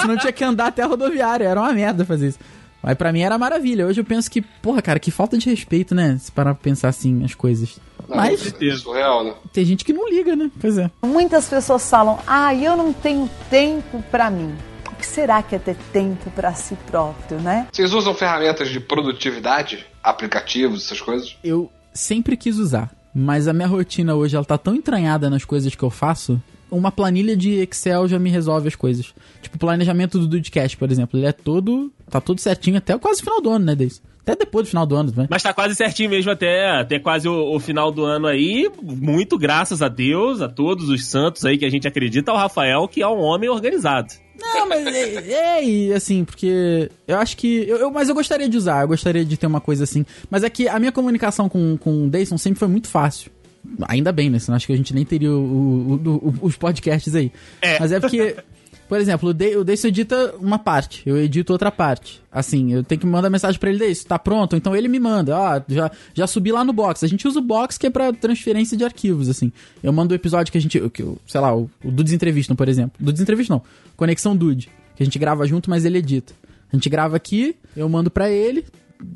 senão eu tinha que andar até a rodoviária. Era uma merda fazer isso. Mas pra mim era maravilha. Hoje eu penso que, porra, cara, que falta de respeito, né? Se parar pra pensar assim as coisas. Não, Mas certeza. Surreal, né? tem gente que não liga, né? Pois é. Muitas pessoas falam: ah, eu não tenho tempo para mim. O que será que é ter tempo para si próprio, né? Vocês usam ferramentas de produtividade? Aplicativos, essas coisas? eu sempre quis usar, mas a minha rotina hoje ela tá tão entranhada nas coisas que eu faço, uma planilha de Excel já me resolve as coisas. Tipo, o planejamento do Dudcast, por exemplo, ele é todo, tá todo certinho até quase o final do ano, né, Deis? Até depois do final do ano, né? Mas tá quase certinho mesmo até, até quase o, o final do ano aí. Muito graças a Deus, a todos os santos aí que a gente acredita, ao Rafael, que é um homem organizado. Não, mas é, é, e, assim, porque eu acho que. Eu, eu- mas eu gostaria de usar, eu gostaria de ter uma coisa assim. Mas é que a minha comunicação com, com o Dayson sempre foi muito fácil. Ainda bem, né? Senão acho que a gente nem teria o- o- o- os podcasts aí. É. Mas é porque, por exemplo, o Day- o Dayson edita uma parte, eu edito outra parte. Assim, eu tenho que mandar mensagem pra ele, Dayson, tá pronto? Então ele me manda, ó, já, já subi lá no box. A gente usa o box que é pra transferência de arquivos, assim. Eu mando o episódio que a gente, que, sei lá, o, o Dudes Entrevistam, por exemplo. Dudes Entrevistam não, Conexão Dude, que a gente grava junto, mas ele edita. A gente grava aqui, eu mando pra ele,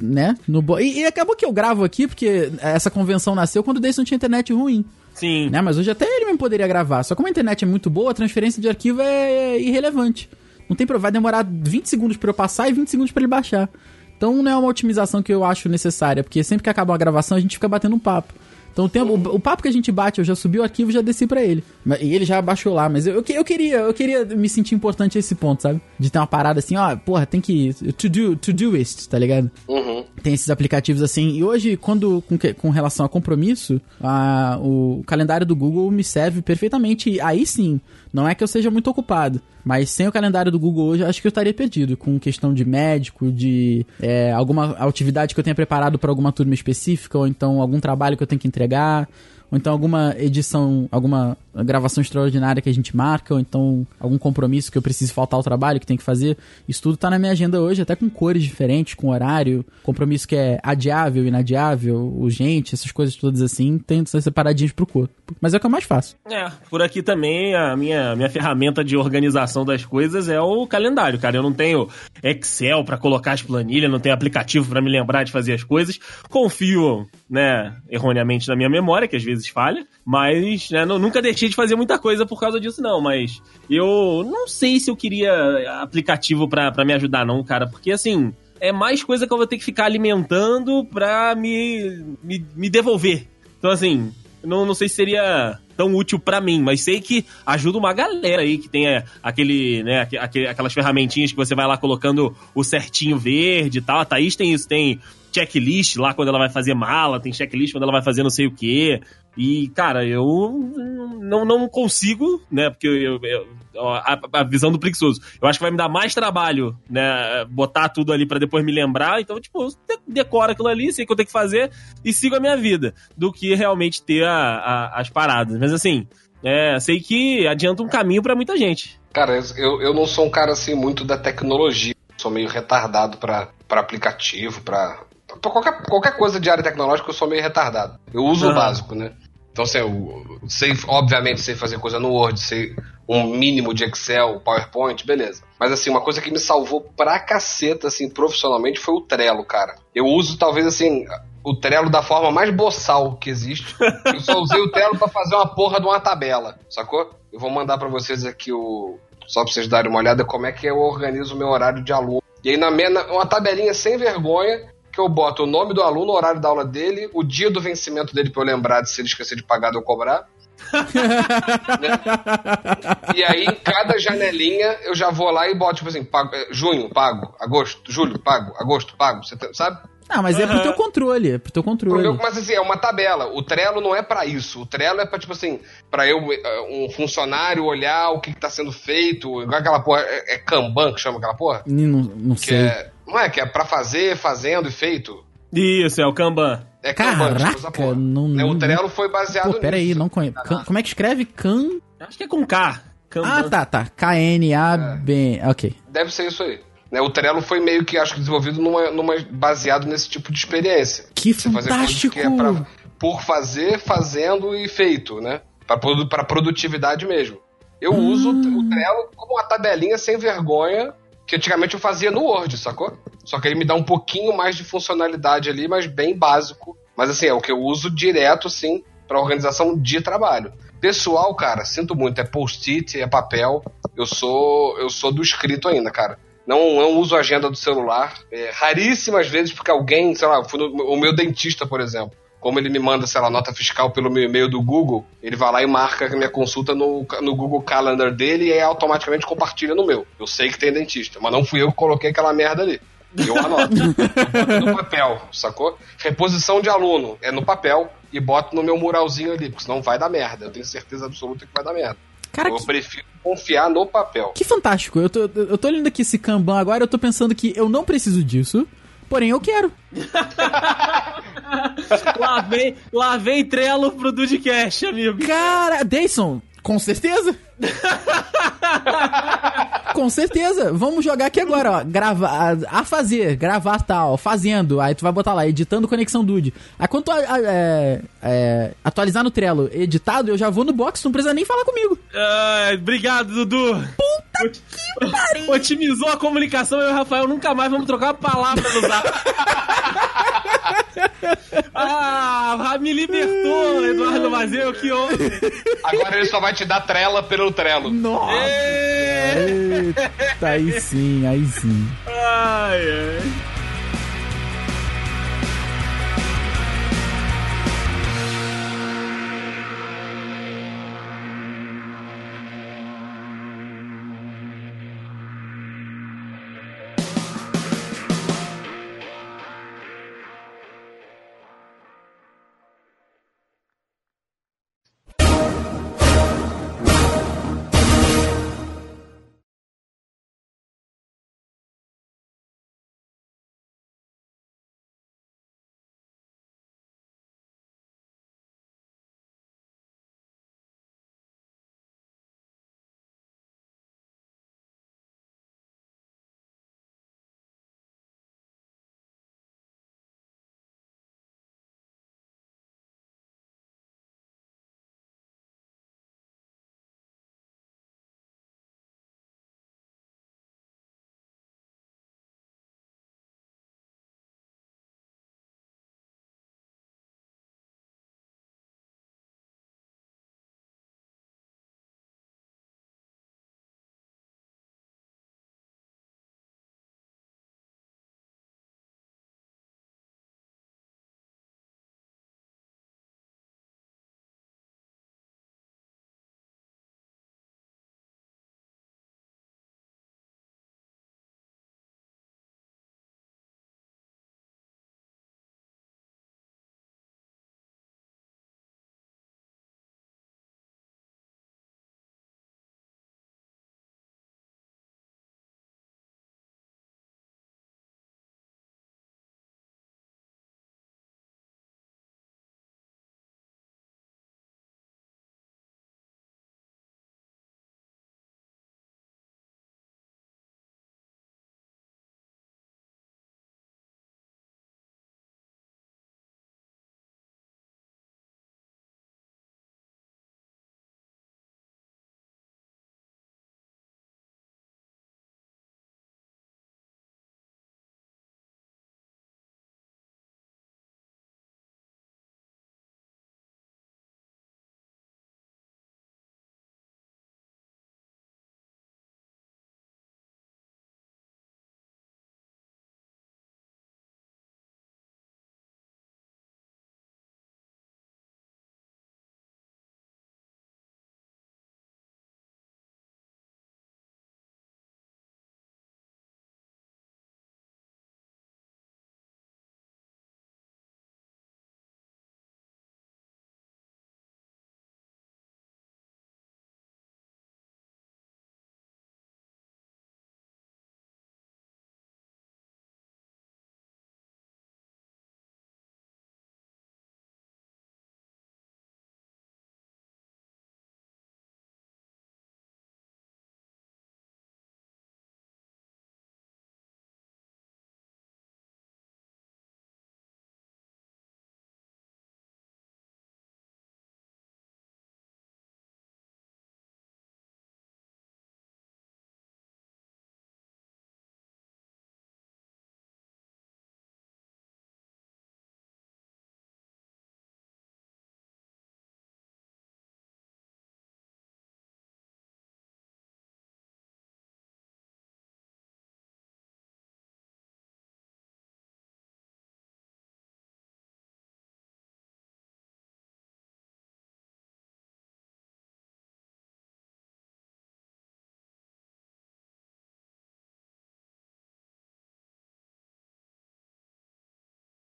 né? No bo... e, e acabou que eu gravo aqui, porque essa convenção nasceu quando o Dayson tinha internet ruim Sim. né? Mas hoje até ele mesmo poderia gravar. Só que como a internet é muito boa, a transferência de arquivo é irrelevante. Não tem problema, vai demorar 20 segundos pra eu passar e 20 segundos pra ele baixar. Então não é uma otimização que eu acho necessária, porque sempre que acaba uma gravação a gente fica batendo um papo. Então o, tempo, o, o papo que a gente bate, eu já subi o arquivo e já desci pra ele. E ele já baixou lá, mas eu, eu, que- eu queria, eu queria me sentir importante a esse ponto, sabe? De ter uma parada assim, ó, porra, tem que to do, to do it, tá ligado? Uhum. tem esses aplicativos assim. E hoje, quando com, com relação a compromisso, a- o calendário do Google me serve perfeitamente. Aí sim, não é que eu seja muito ocupado. Mas sem o calendário do Google hoje, acho que eu estaria perdido. Com questão de médico, de é, alguma atividade que eu tenha preparado para alguma turma específica, ou então algum trabalho que eu tenho que entregar. Ou então alguma edição, alguma gravação extraordinária que a gente marca, ou então algum compromisso que eu preciso faltar ao trabalho, que tem que fazer. Isso tudo tá na minha agenda hoje, até com cores diferentes, com horário, compromisso que é adiável, inadiável, urgente, essas coisas todas assim, que ser separadinhos pro corpo. Mas é o que eu mais faço. É, por aqui também a minha, minha ferramenta de organização das coisas é o calendário, cara. Eu não tenho Excel pra colocar as planilhas, não tenho aplicativo pra me lembrar de fazer as coisas. Confio, né, erroneamente na minha memória, que às vezes falha, mas né, nu- nunca deixei de fazer muita coisa por causa disso, não. Mas eu não sei se eu queria aplicativo pra me ajudar, não, cara, porque assim. É mais coisa que eu vou ter que ficar alimentando pra me, me, me devolver. Então, assim, não, não sei se seria tão útil pra mim, mas sei que ajuda uma galera aí que tem aquele, né, aque- aque- aquelas ferramentinhas que você vai lá colocando o certinho verde e tal. A Thaís tem isso, tem checklist lá quando ela vai fazer mala, tem checklist quando ela vai fazer não sei o quê. E, cara, eu não, não consigo, né? Porque eu, eu- a, a visão do preguiçoso. Eu acho que vai me dar mais trabalho, né? Botar tudo ali pra depois me lembrar. Então, tipo, eu de- decoro aquilo ali, sei o que eu tenho que fazer e sigo a minha vida. Do que realmente ter a- a- as paradas. Mas assim, é, sei que adianta um caminho pra muita gente. Cara, eu, eu não sou um cara assim muito da tecnologia. Sou meio retardado pra pra aplicativo, pra pra qualquer, qualquer coisa de área tecnológica, eu sou meio retardado. Eu uso Ah. o básico, né? Então, assim, sei, obviamente, sei fazer coisa no Word, sei um mínimo de Excel, PowerPoint, beleza. Mas, assim, uma coisa que me salvou pra caceta, assim, profissionalmente, foi o Trello, cara. Eu uso, talvez, assim, o Trello da forma mais boçal que existe. Eu só usei o Trello pra fazer uma porra de uma tabela, sacou? Eu vou mandar pra vocês aqui o... Só pra vocês darem uma olhada como é que eu organizo o meu horário de aluno. E aí, na minha, uma tabelinha sem vergonha, que eu boto o nome do aluno, o horário da aula dele, o dia do vencimento dele pra eu lembrar de se ele esquecer de pagar, de eu cobrar. Né? E aí, em cada janelinha, eu já vou lá e boto, tipo assim, pago, é, junho, pago, agosto, julho, pago, agosto, pago, sabe? Ah, mas é pro teu controle, é pro teu Pro controle. meu- mas assim, é uma tabela. O Trello não é pra isso. O Trello é pra, tipo assim, pra eu, eh, um funcionário, olhar o que, que tá sendo feito. Igual aquela porra, é, é Kanban que chama aquela porra? Não, não Que sei. é, não é, que é pra fazer, fazendo e feito. Isso, é o Kanban. É Kanban, Caraca, não- Né, não- O Trello foi baseado Pô, peraí, nisso. não conheço. Can- Como é que escreve? Can... Acho que é com K. Kanban. Ah, tá, tá. K-N-A-B... Ok. Deve ser isso aí. Né, o Trello foi meio que, acho que, desenvolvido numa, numa- baseado nesse tipo de experiência. Que Você fantástico! que é pra, por fazer, fazendo e feito, né? Pra produtividade mesmo. Eu Hum. uso o Trello como uma tabelinha sem vergonha que antigamente eu fazia no Word, sacou? Só que ele me dá um pouquinho mais de funcionalidade ali, mas bem básico. Mas assim, é o que eu uso direto, sim, pra organização de trabalho. Pessoal, cara, sinto muito, é post-it, é papel. Eu sou eu sou do escrito ainda, cara. Não, não uso agenda do celular. É, raríssimas vezes, porque alguém, sei lá, no- o meu dentista, por exemplo. Como ele me manda, sei lá, nota fiscal pelo meu e-mail do Google, ele vai lá e marca a minha consulta no, no Google Calendar dele e automaticamente compartilha no meu. Eu sei que tem dentista, mas não fui eu que coloquei aquela merda ali. Eu anoto. No papel, sacou? Reposição de aluno é no papel e boto no meu muralzinho ali, porque senão vai dar merda. Eu tenho certeza absoluta que vai dar merda. Cara, eu que, prefiro confiar no papel. que fantástico. Eu tô, eu tô olhando aqui esse Kanban agora, eu tô pensando que eu não preciso disso, porém eu quero. Lá vem, lá vem Trello pro Dudcast, amigo. Cara, Dayson, com certeza. com certeza. Vamos jogar aqui agora, ó. Gravar, a fazer, gravar tal, fazendo. Aí tu vai botar lá, editando Conexão Dude. Aí quando tu a- a- é, é, atualizar no Trello, editado, eu já vou no box, tu não precisa nem falar comigo. Ai, obrigado, Dudu. Puta que pariu. Otimizou a comunicação eu e o Rafael nunca mais vamos trocar uma palavra no zap. ah, me libertou, Eduardo Mazeu, que honra. Agora ele só vai te dar trela pelo trelo. Nossa! Eita, aí sim, aí sim. Ai, ai.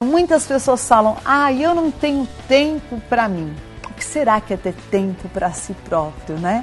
Muitas pessoas falam: "Ah, eu não tenho tempo para mim". O que será que é ter tempo para si próprio, né?